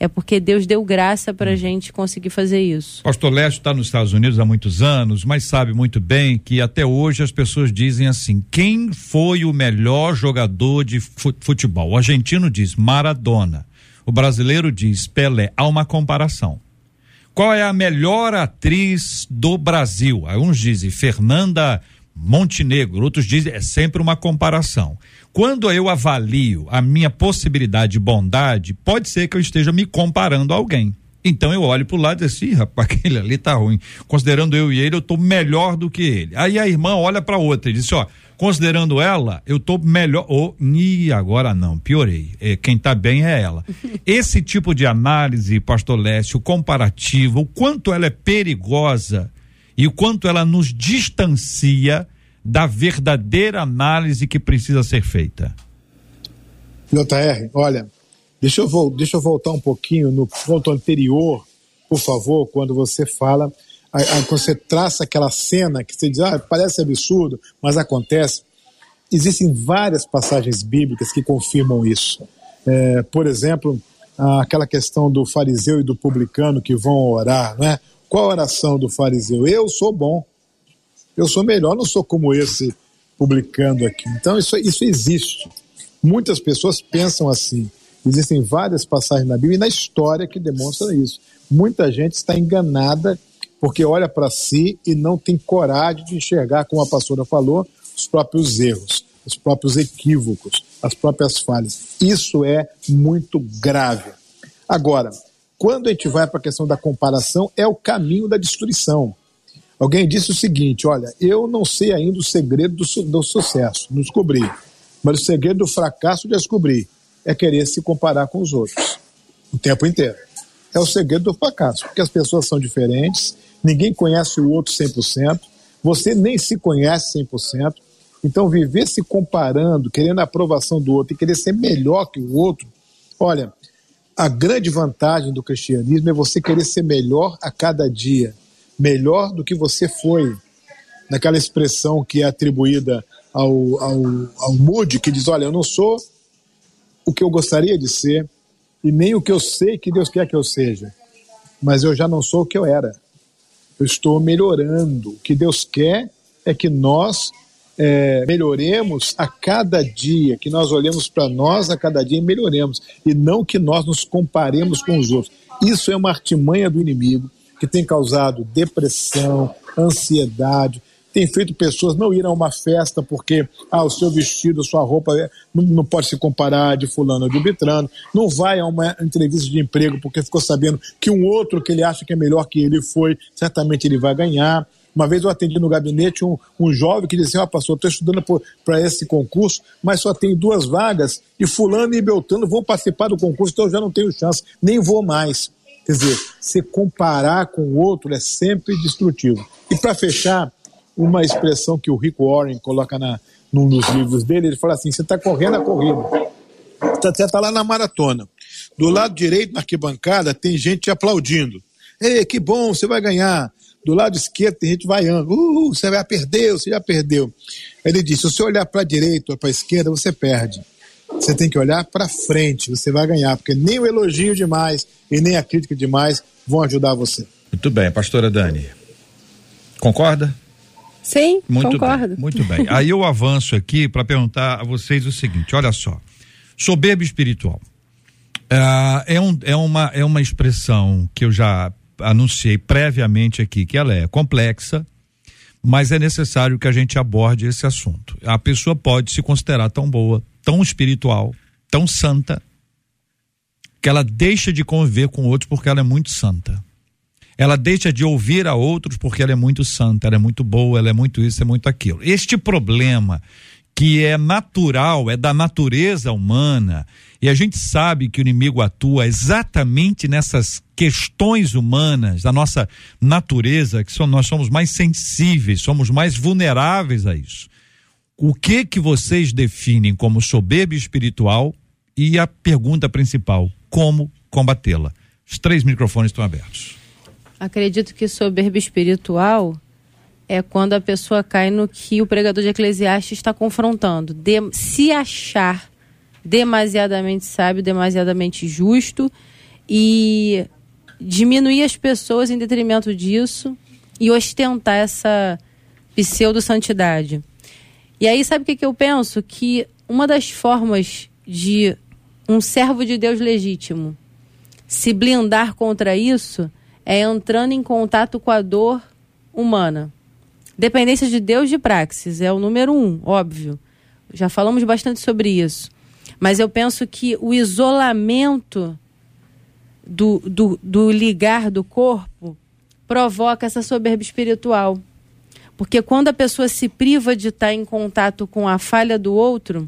é porque Deus deu graça para a hum. gente conseguir fazer isso. Pastor Lécio está nos Estados Unidos há muitos anos, mas sabe muito bem que até hoje as pessoas dizem assim: quem foi o melhor jogador de futebol? O argentino diz Maradona. O brasileiro diz Pelé. Há uma comparação. Qual é a melhor atriz do Brasil? Alguns dizem Fernanda Montenegro, outros dizem é sempre uma comparação. Quando eu avalio a minha possibilidade de bondade, pode ser que eu esteja me comparando a alguém. Então eu olho pro lado e assim, rapaz, aquele ali tá ruim. Considerando eu e ele, eu tô melhor do que ele. Aí a irmã olha para outra e diz: ó, considerando ela, eu tô melhor. Ou, oh, e agora não, piorei. É, quem tá bem é ela. Esse tipo de análise, pastor Lécio, comparativo, o quanto ela é perigosa e o quanto ela nos distancia da verdadeira análise que precisa ser feita. JR, olha, deixa eu, deixa eu voltar um pouquinho no ponto anterior, por favor, quando você fala, quando você traça aquela cena que você diz, ah, parece absurdo, mas acontece. Existem várias passagens bíblicas que confirmam isso. É, por exemplo, aquela questão do fariseu e do publicano que vão orar, né? Qual a oração do fariseu? Eu sou bom eu sou melhor, não sou como esse publicando aqui. Então isso, isso existe. Muitas pessoas pensam assim. Existem várias passagens na Bíblia e na história que demonstram isso. Muita gente está enganada porque olha para si e não tem coragem de enxergar, como a pastora falou, os próprios erros, os próprios equívocos, as próprias falhas. Isso é muito grave. Agora, quando a gente vai para a questão da comparação, é o caminho da destruição. Alguém disse o seguinte: olha, eu não sei ainda o segredo do, do sucesso, não descobri. Mas o segredo do fracasso descobri. É querer se comparar com os outros o tempo inteiro. É o segredo do fracasso, porque as pessoas são diferentes, ninguém conhece o outro 100%, você nem se conhece 100%. Então, viver se comparando, querendo a aprovação do outro e querer ser melhor que o outro, olha, a grande vantagem do cristianismo é você querer ser melhor a cada dia melhor do que você foi. Naquela expressão que é atribuída ao, ao, ao Moody, que diz: Olha, eu não sou o que eu gostaria de ser e nem o que eu sei que Deus quer que eu seja, mas eu já não sou o que eu era. Eu estou melhorando. O que Deus quer é que nós é, melhoremos a cada dia, que nós olhemos para nós a cada dia e melhoremos, e não que nós nos comparemos com os outros. Isso é uma artimanha do inimigo que tem causado depressão, ansiedade, tem feito pessoas não ir a uma festa porque ah, o seu vestido, a sua roupa é, não, não, pode se comparar de fulano ou de bitrano, não vai a uma entrevista de emprego porque ficou sabendo que um outro que ele acha que é melhor que ele foi, certamente ele vai ganhar. Uma vez eu atendi no gabinete um, um jovem que disse: Ó, oh, pastor, estou estudando para esse concurso, mas só tem duas vagas e Fulano e Beltrano vão participar do concurso, então eu já não tenho chance, nem vou mais. Quer dizer, se comparar com o outro é sempre destrutivo. E para fechar, uma expressão que o Rick Warren coloca na, num dos livros dele, ele fala assim: você está correndo a corrida. Você está lá na maratona. Do lado direito, na arquibancada, tem gente te aplaudindo. Ei, que bom, você vai ganhar. Do lado esquerdo tem gente vaiando. Uh, você vai perder, você já perdeu. Ele disse: se você olhar para a direita ou para a esquerda, você perde. Você tem que olhar para frente, você vai ganhar, porque nem o elogio demais e nem a crítica demais vão ajudar você. Muito bem, pastora Dani. Concorda? Sim, muito concordo. Bem, muito bem. Aí eu avanço aqui para perguntar a vocês o seguinte: olha só. Soberbo espiritual. Uh, é, um, é, uma, é uma expressão que eu já anunciei previamente aqui, que ela é complexa, mas é necessário que a gente aborde esse assunto. A pessoa pode se considerar tão boa, tão espiritual, tão santa, que ela deixa de conviver com outros porque ela é muito santa. Ela deixa de ouvir a outros porque ela é muito santa, ela é muito boa, ela é muito isso, é muito aquilo. Este problema que é natural, é da natureza humana, e a gente sabe que o inimigo atua exatamente nessas questões humanas, da nossa natureza, que nós somos mais sensíveis, somos mais vulneráveis a isso. O que que vocês definem como soberba espiritual? E a pergunta principal, como combatê-la? Os três microfones estão abertos. Acredito que soberba espiritual é quando a pessoa cai no que o pregador de Eclesiastes está confrontando, de se achar demasiadamente sábio, demasiadamente justo e diminuir as pessoas em detrimento disso e ostentar essa pseudo-santidade. E aí, sabe o que, que eu penso? Que uma das formas de um servo de Deus legítimo se blindar contra isso é entrando em contato com a dor humana. Dependência de Deus de praxis é o número um, óbvio. Já falamos bastante sobre isso. Mas eu penso que o isolamento do, do, do ligar do corpo provoca essa soberba espiritual. Porque quando a pessoa se priva de estar em contato com a falha do outro,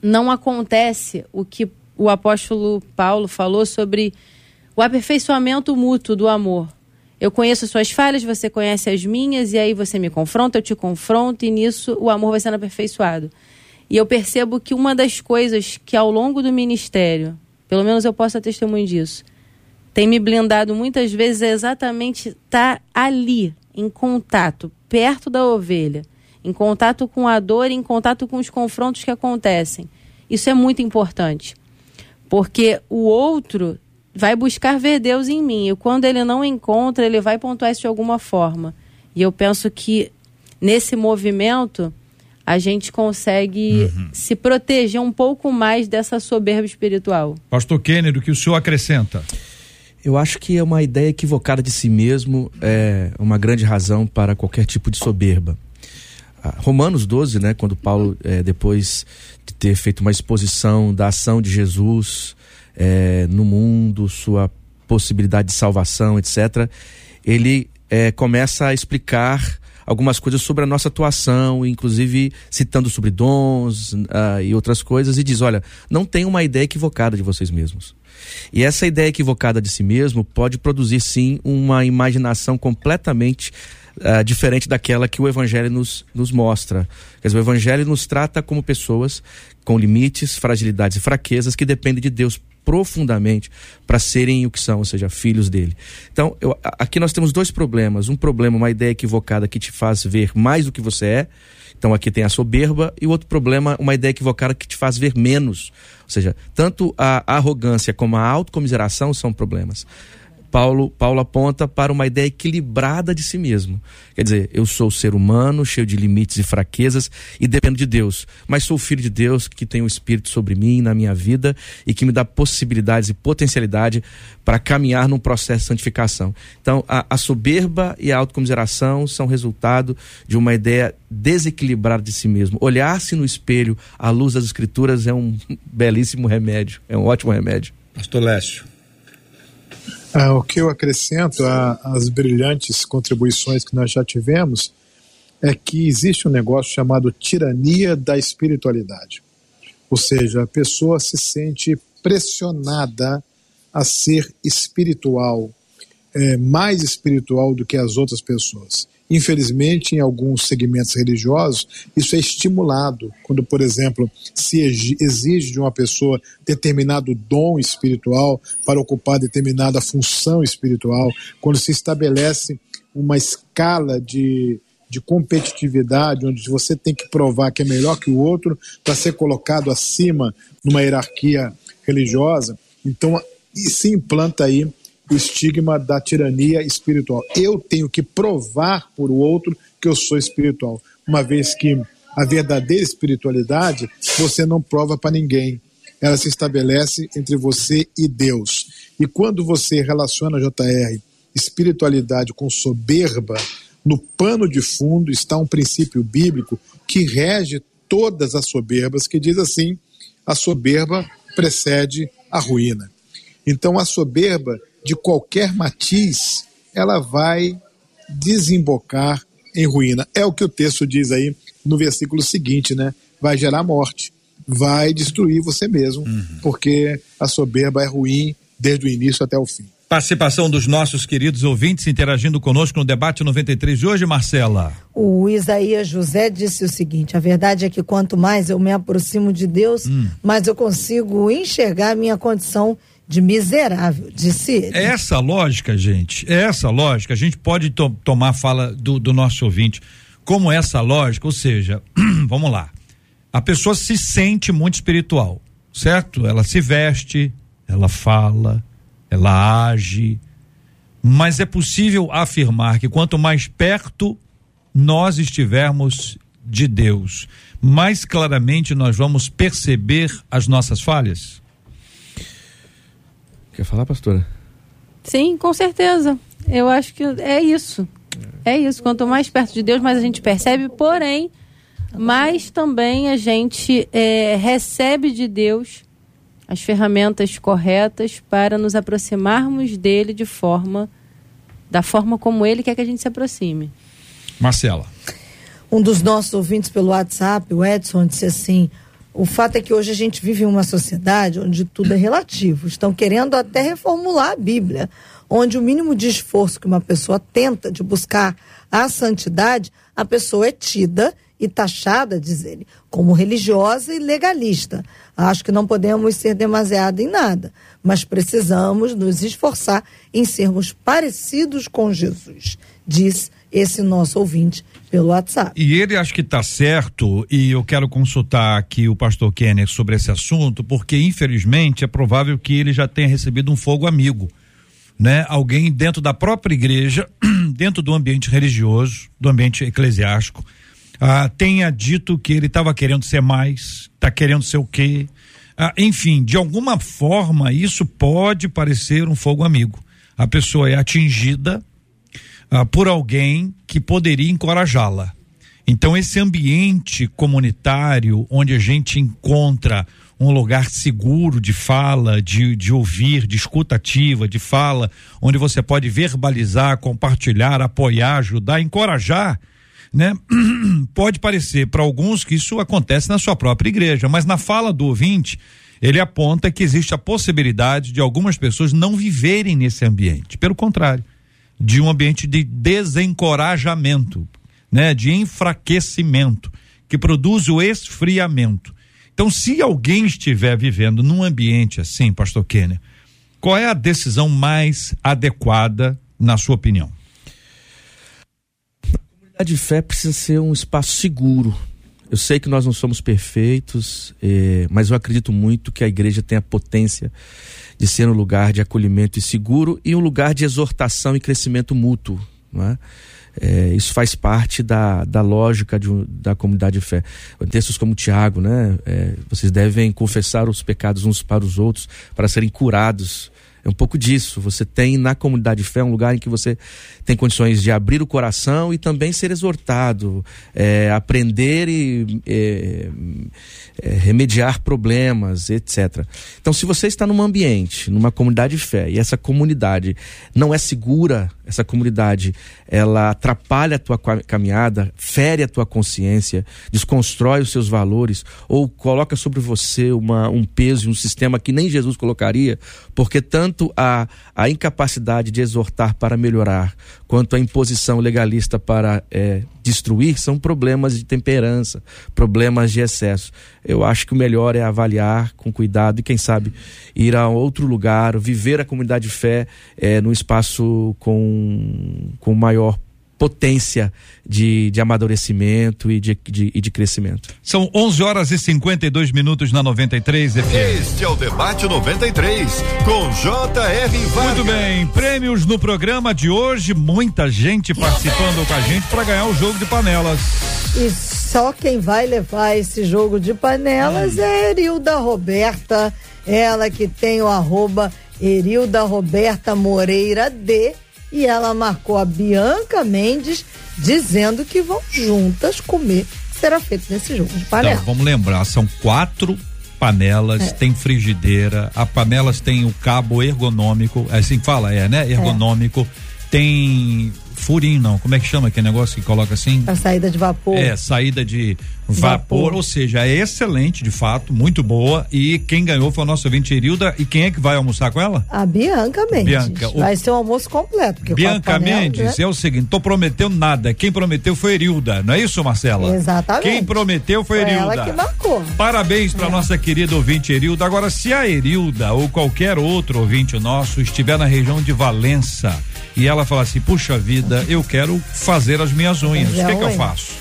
não acontece o que o apóstolo Paulo falou sobre o aperfeiçoamento mútuo do amor. Eu conheço suas falhas, você conhece as minhas, e aí você me confronta, eu te confronto, e nisso o amor vai sendo aperfeiçoado. E eu percebo que uma das coisas que ao longo do ministério, pelo menos eu posso testemunho disso, tem me blindado muitas vezes é exatamente estar tá ali, em contato, perto da ovelha, em contato com a dor, em contato com os confrontos que acontecem. Isso é muito importante, porque o outro vai buscar ver Deus em mim. E quando ele não encontra, ele vai pontuar isso de alguma forma. E eu penso que nesse movimento a gente consegue uhum. se proteger um pouco mais dessa soberba espiritual. Pastor Kennedy, o que o senhor acrescenta? Eu acho que é uma ideia equivocada de si mesmo, é uma grande razão para qualquer tipo de soberba. Ah, Romanos 12, né, quando Paulo, é, depois de ter feito uma exposição da ação de Jesus, é, no mundo, sua possibilidade de salvação, etc., ele é, começa a explicar algumas coisas sobre a nossa atuação, inclusive citando sobre dons uh, e outras coisas, e diz: olha, não tem uma ideia equivocada de vocês mesmos. E essa ideia equivocada de si mesmo pode produzir, sim, uma imaginação completamente uh, diferente daquela que o Evangelho nos, nos mostra. Quer dizer, o Evangelho nos trata como pessoas com limites, fragilidades e fraquezas que dependem de Deus profundamente para serem o que são, ou seja, filhos dele. Então, eu, aqui nós temos dois problemas. Um problema, uma ideia equivocada que te faz ver mais do que você é. Então, aqui tem a soberba. E o outro problema, uma ideia equivocada que te faz ver menos. Ou seja, tanto a arrogância como a autocomiseração são problemas. Paulo, Paulo aponta para uma ideia equilibrada de si mesmo. Quer dizer, eu sou ser humano, cheio de limites e fraquezas e dependo de Deus, mas sou filho de Deus que tem o um Espírito sobre mim, na minha vida e que me dá possibilidades e potencialidade para caminhar num processo de santificação. Então, a, a soberba e a autocomiseração são resultado de uma ideia desequilibrada de si mesmo. Olhar-se no espelho à luz das Escrituras é um belíssimo remédio, é um ótimo remédio. Pastor Lécio. Ah, o que eu acrescento às brilhantes contribuições que nós já tivemos é que existe um negócio chamado tirania da espiritualidade. Ou seja, a pessoa se sente pressionada a ser espiritual, é, mais espiritual do que as outras pessoas. Infelizmente, em alguns segmentos religiosos, isso é estimulado. Quando, por exemplo, se exige de uma pessoa determinado dom espiritual para ocupar determinada função espiritual, quando se estabelece uma escala de, de competitividade, onde você tem que provar que é melhor que o outro para ser colocado acima numa hierarquia religiosa, então se implanta aí o estigma da tirania espiritual. Eu tenho que provar por o outro que eu sou espiritual, uma vez que a verdadeira espiritualidade você não prova para ninguém. Ela se estabelece entre você e Deus. E quando você relaciona JR espiritualidade com soberba, no pano de fundo está um princípio bíblico que rege todas as soberbas, que diz assim: a soberba precede a ruína. Então a soberba de qualquer matiz, ela vai desembocar em ruína. É o que o texto diz aí no versículo seguinte, né? Vai gerar morte, vai destruir você mesmo, uhum. porque a soberba é ruim desde o início até o fim. Participação dos nossos queridos ouvintes interagindo conosco no debate 93 de hoje, Marcela. O Isaías José disse o seguinte: a verdade é que quanto mais eu me aproximo de Deus, hum. mais eu consigo enxergar a minha condição de miserável, disse ele. É essa lógica, gente, é essa lógica. A gente pode to tomar fala do, do nosso ouvinte como essa lógica, ou seja, vamos lá. A pessoa se sente muito espiritual, certo? Ela se veste, ela fala, ela age, mas é possível afirmar que quanto mais perto nós estivermos de Deus, mais claramente nós vamos perceber as nossas falhas? Quer falar, pastora? Sim, com certeza. Eu acho que é isso. É isso. Quanto mais perto de Deus, mais a gente percebe, porém, mais também a gente é, recebe de Deus as ferramentas corretas para nos aproximarmos dele de forma da forma como ele quer que a gente se aproxime. Marcela. Um dos nossos ouvintes pelo WhatsApp, o Edson, disse assim: o fato é que hoje a gente vive uma sociedade onde tudo é relativo. Estão querendo até reformular a Bíblia, onde o mínimo de esforço que uma pessoa tenta de buscar a santidade, a pessoa é tida e taxada, diz ele, como religiosa e legalista. Acho que não podemos ser demasiado em nada, mas precisamos nos esforçar em sermos parecidos com Jesus, diz esse nosso ouvinte pelo WhatsApp. E ele acho que está certo, e eu quero consultar aqui o pastor Kenner sobre esse assunto, porque infelizmente é provável que ele já tenha recebido um fogo amigo. Né? Alguém dentro da própria igreja, dentro do ambiente religioso, do ambiente eclesiástico, ah, tenha dito que ele estava querendo ser mais, está querendo ser o quê? Ah, enfim, de alguma forma isso pode parecer um fogo amigo. A pessoa é atingida ah, por alguém que poderia encorajá-la. Então, esse ambiente comunitário onde a gente encontra um lugar seguro de fala, de, de ouvir, de escuta ativa, de fala, onde você pode verbalizar, compartilhar, apoiar, ajudar, encorajar, né? Pode parecer para alguns que isso acontece na sua própria igreja, mas na fala do ouvinte, ele aponta que existe a possibilidade de algumas pessoas não viverem nesse ambiente. Pelo contrário, de um ambiente de desencorajamento, né, de enfraquecimento, que produz o esfriamento. Então, se alguém estiver vivendo num ambiente assim, pastor Kenner, qual é a decisão mais adequada na sua opinião? A comunidade de fé precisa ser um espaço seguro. Eu sei que nós não somos perfeitos, eh, mas eu acredito muito que a igreja tem a potência de ser um lugar de acolhimento e seguro e um lugar de exortação e crescimento mútuo. É? É, isso faz parte da, da lógica de, da comunidade de fé. Textos como Tiago, né? É, vocês devem confessar os pecados uns para os outros para serem curados É um pouco disso. Você tem na comunidade de fé um lugar em que você tem condições de abrir o coração e também ser exortado, é, aprender e é, é, remediar problemas, etc. Então, se você está num ambiente, numa comunidade de fé, e essa comunidade não é segura, essa comunidade ela atrapalha a tua caminhada, fere a tua consciência, desconstrói os seus valores, ou coloca sobre você uma, um peso e um sistema que nem Jesus colocaria, porque tanto a, a incapacidade de exortar para melhorar, quanto a imposição legalista para é, destruir, são problemas de temperança, problemas de excesso. Eu acho que o melhor é avaliar com cuidado e, quem sabe, ir a outro lugar, viver a comunidade de fé é, num espaço com, com maior potência de, de amadurecimento e de, de, e de crescimento. São 11 horas e 52 minutos na 93 FM. Este é o Debate 93, com J.R. Vargas. Muito bem, prêmios no programa de hoje, muita gente participando com a gente para ganhar o jogo de panelas. E só quem vai levar esse jogo de panelas hum. é Erilda Roberta, ela que tem o arroba Erilda Roberta Moreira D e ela marcou a Bianca Mendes dizendo que vão juntas comer será feito nesse jogo de panela. Então, vamos lembrar, são quatro panelas, é. tem frigideira, a panelas tem o cabo ergonômico, é assim que fala, é, né? Ergonômico. É. Tem furinho não, como é que chama aquele negócio que coloca assim? A saída de vapor. É, saída de vapor, vapor, ou seja, é excelente de fato, muito boa e quem ganhou foi a nossa ouvinte Irilda e quem é que vai almoçar com ela? A Bianca Mendes. Bianca, vai o... ser um almoço completo. Bianca panela, Mendes né? é o seguinte, tô prometendo nada, quem prometeu foi Irilda, não é isso Marcela? Exatamente. Quem prometeu foi, foi Erilda. ela que marcou. Parabéns para é. nossa querida ouvinte Erilda, agora se a Erilda ou qualquer outro ouvinte nosso estiver na região de Valença e ela falar assim, puxa vida, eu quero fazer as minhas unhas. O que, que eu faço?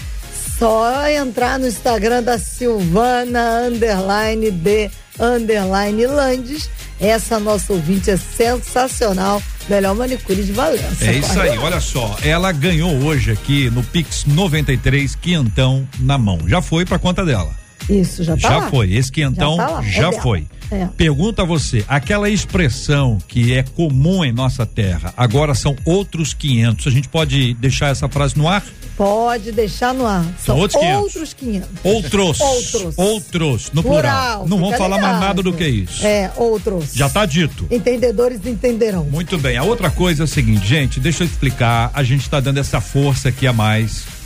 Só entrar no Instagram da Silvana underline de underline Landes. Essa nossa ouvinte é sensacional. Melhor manicure de Valença. É isso aí, olha só. Ela ganhou hoje aqui no Pix 93 quinhentão na mão. Já foi pra conta dela. Isso, já tá Já lá. foi. Esse quinhentão já, tá já é foi. É. Pergunta a você, aquela expressão que é comum em nossa terra, agora são outros 500. A gente pode deixar essa frase no ar? Pode deixar no ar. São outros 500. Outros 500. Outros. Outros. Outros, no plural. plural. Não vamos falar mais nada do que isso. É, outros. Já está dito. Entendedores entenderão. Muito bem. A outra coisa é a seguinte, gente, deixa eu explicar. A gente está dando essa força aqui a mais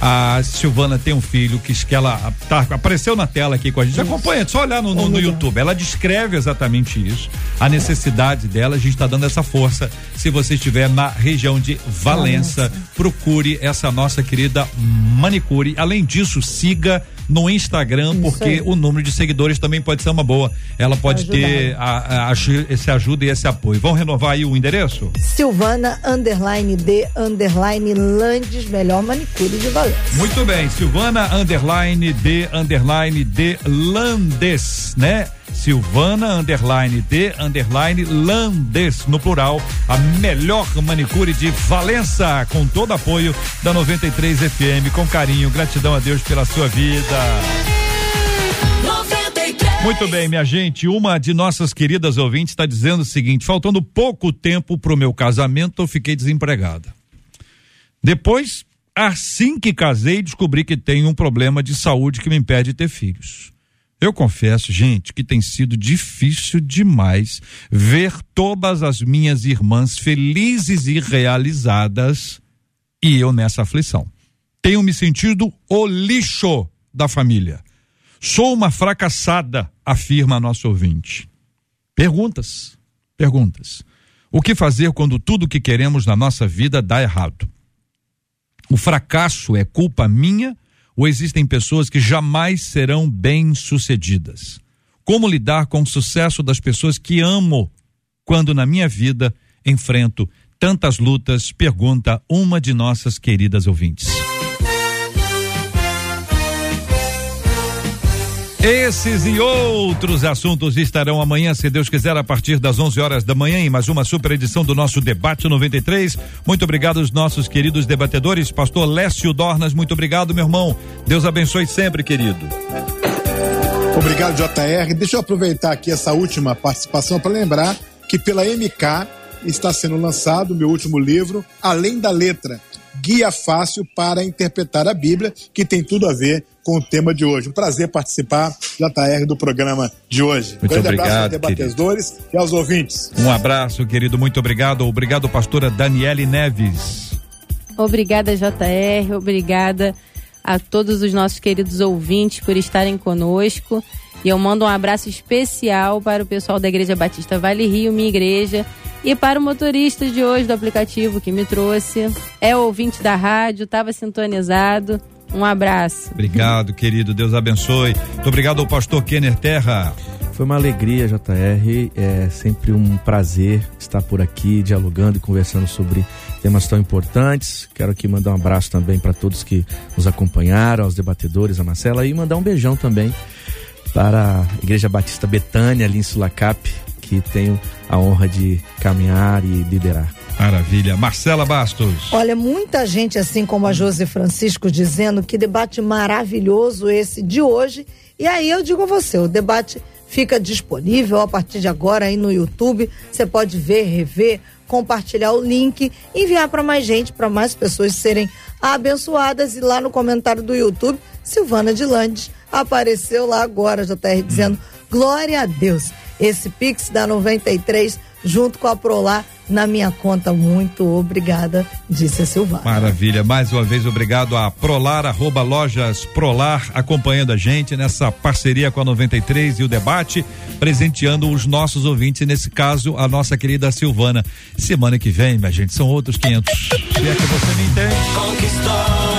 a Silvana tem um filho que, que ela tá, apareceu na tela aqui com a gente. Acompanha, é só olhar no, no, no, YouTube. Ela descreve exatamente isso, a necessidade dela. A gente está dando essa força. Se você estiver na região de Valença, procure essa nossa querida manicure. Além disso, siga no Instagram, Isso porque aí. o número de seguidores também pode ser uma boa. Ela pode ter a, a, esse ajuda e esse apoio. Vamos renovar aí o endereço? Silvana underline D underline Landes, melhor manicure de Valença. Muito bem, Silvana underline D underline D Landes, né? Silvana underline D underline Landes no plural, a melhor manicure de Valença, com todo apoio da 93 FM, com carinho, gratidão a Deus pela sua vida. Muito bem, minha gente. Uma de nossas queridas ouvintes está dizendo o seguinte: faltando pouco tempo para o meu casamento, eu fiquei desempregada. Depois, assim que casei, descobri que tenho um problema de saúde que me impede de ter filhos. Eu confesso, gente, que tem sido difícil demais ver todas as minhas irmãs felizes e realizadas e eu nessa aflição. Tenho me sentido o lixo da família. Sou uma fracassada, afirma nosso ouvinte. Perguntas, perguntas. O que fazer quando tudo que queremos na nossa vida dá errado? O fracasso é culpa minha ou existem pessoas que jamais serão bem-sucedidas? Como lidar com o sucesso das pessoas que amo quando na minha vida enfrento tantas lutas? Pergunta uma de nossas queridas ouvintes. Esses e outros assuntos estarão amanhã, se Deus quiser, a partir das 11 horas da manhã, em mais uma super edição do nosso Debate 93. Muito obrigado aos nossos queridos debatedores. Pastor Lécio Dornas, muito obrigado, meu irmão. Deus abençoe sempre, querido. Obrigado, JR. Deixa eu aproveitar aqui essa última participação para lembrar que pela MK está sendo lançado o meu último livro, Além da Letra, Guia Fácil para Interpretar a Bíblia, que tem tudo a ver com o tema de hoje. Um prazer participar, JR, do programa de hoje. Muito Grande obrigado, abraço aos debatedores e aos ouvintes. Um abraço, querido, muito obrigado. Obrigado, pastora Daniele Neves. Obrigada, JR. Obrigada a todos os nossos queridos ouvintes por estarem conosco. E eu mando um abraço especial para o pessoal da Igreja Batista Vale Rio, minha igreja, e para o motorista de hoje do aplicativo que me trouxe. É ouvinte da rádio, estava sintonizado. Um abraço. Obrigado, querido. Deus abençoe. Muito obrigado ao pastor Kenner Terra. Foi uma alegria, JR. É sempre um prazer estar por aqui dialogando e conversando sobre temas tão importantes. Quero aqui mandar um abraço também para todos que nos acompanharam, aos debatedores, a Marcela, e mandar um beijão também para a Igreja Batista Betânia, ali em Sulacap, que tenho a honra de caminhar e liderar. Maravilha. Marcela Bastos. Olha, muita gente, assim como a Josi Francisco, dizendo que debate maravilhoso esse de hoje. E aí eu digo a você, o debate fica disponível a partir de agora aí no YouTube. Você pode ver, rever, compartilhar o link, enviar para mais gente, para mais pessoas serem abençoadas. E lá no comentário do YouTube, Silvana de Landes apareceu lá agora, JR, dizendo: Glória a Deus. Esse Pix da 93 junto com a Prolar na minha conta. Muito obrigada, disse a Silvana. Maravilha. Mais uma vez, obrigado a Prolar, arroba lojas Prolar, acompanhando a gente nessa parceria com a 93 e o debate, presenteando os nossos ouvintes, nesse caso, a nossa querida Silvana. Semana que vem, minha gente, são outros 500. Se é que você me entende. Conquistou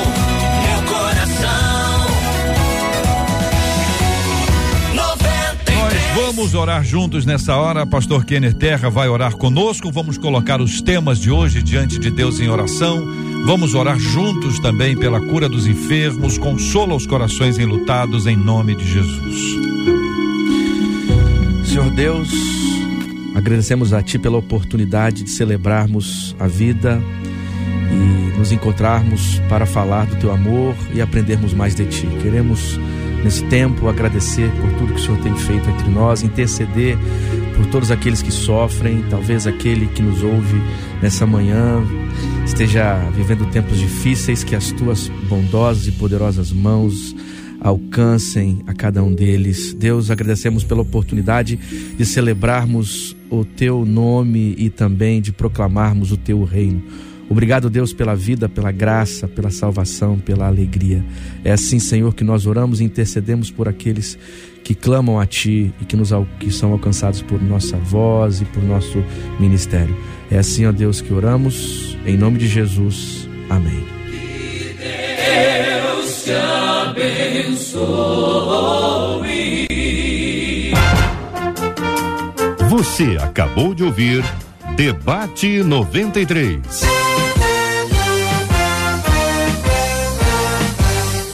Vamos orar juntos nessa hora. Pastor Kenner Terra vai orar conosco. Vamos colocar os temas de hoje diante de Deus em oração. Vamos orar juntos também pela cura dos enfermos. Consola os corações enlutados em nome de Jesus. Senhor Deus, agradecemos a Ti pela oportunidade de celebrarmos a vida e nos encontrarmos para falar do Teu amor e aprendermos mais de Ti. Queremos, nesse tempo, agradecer por tudo que o Senhor tem feito entre nós, interceder por todos aqueles que sofrem, talvez aquele que nos ouve nessa manhã esteja vivendo tempos difíceis, que as Tuas bondosas e poderosas mãos alcancem a cada um deles. Deus, agradecemos pela oportunidade de celebrarmos o teu nome e também de proclamarmos o teu reino. Obrigado, Deus, pela vida, pela graça, pela salvação, pela alegria. É assim, Senhor, que nós oramos e intercedemos por aqueles que clamam a Ti e que, nos, que são alcançados por nossa voz e por nosso ministério. É assim, ó Deus, que oramos, em nome de Jesus. Amém. Deus te abençoe. Você acabou de ouvir Debate 93.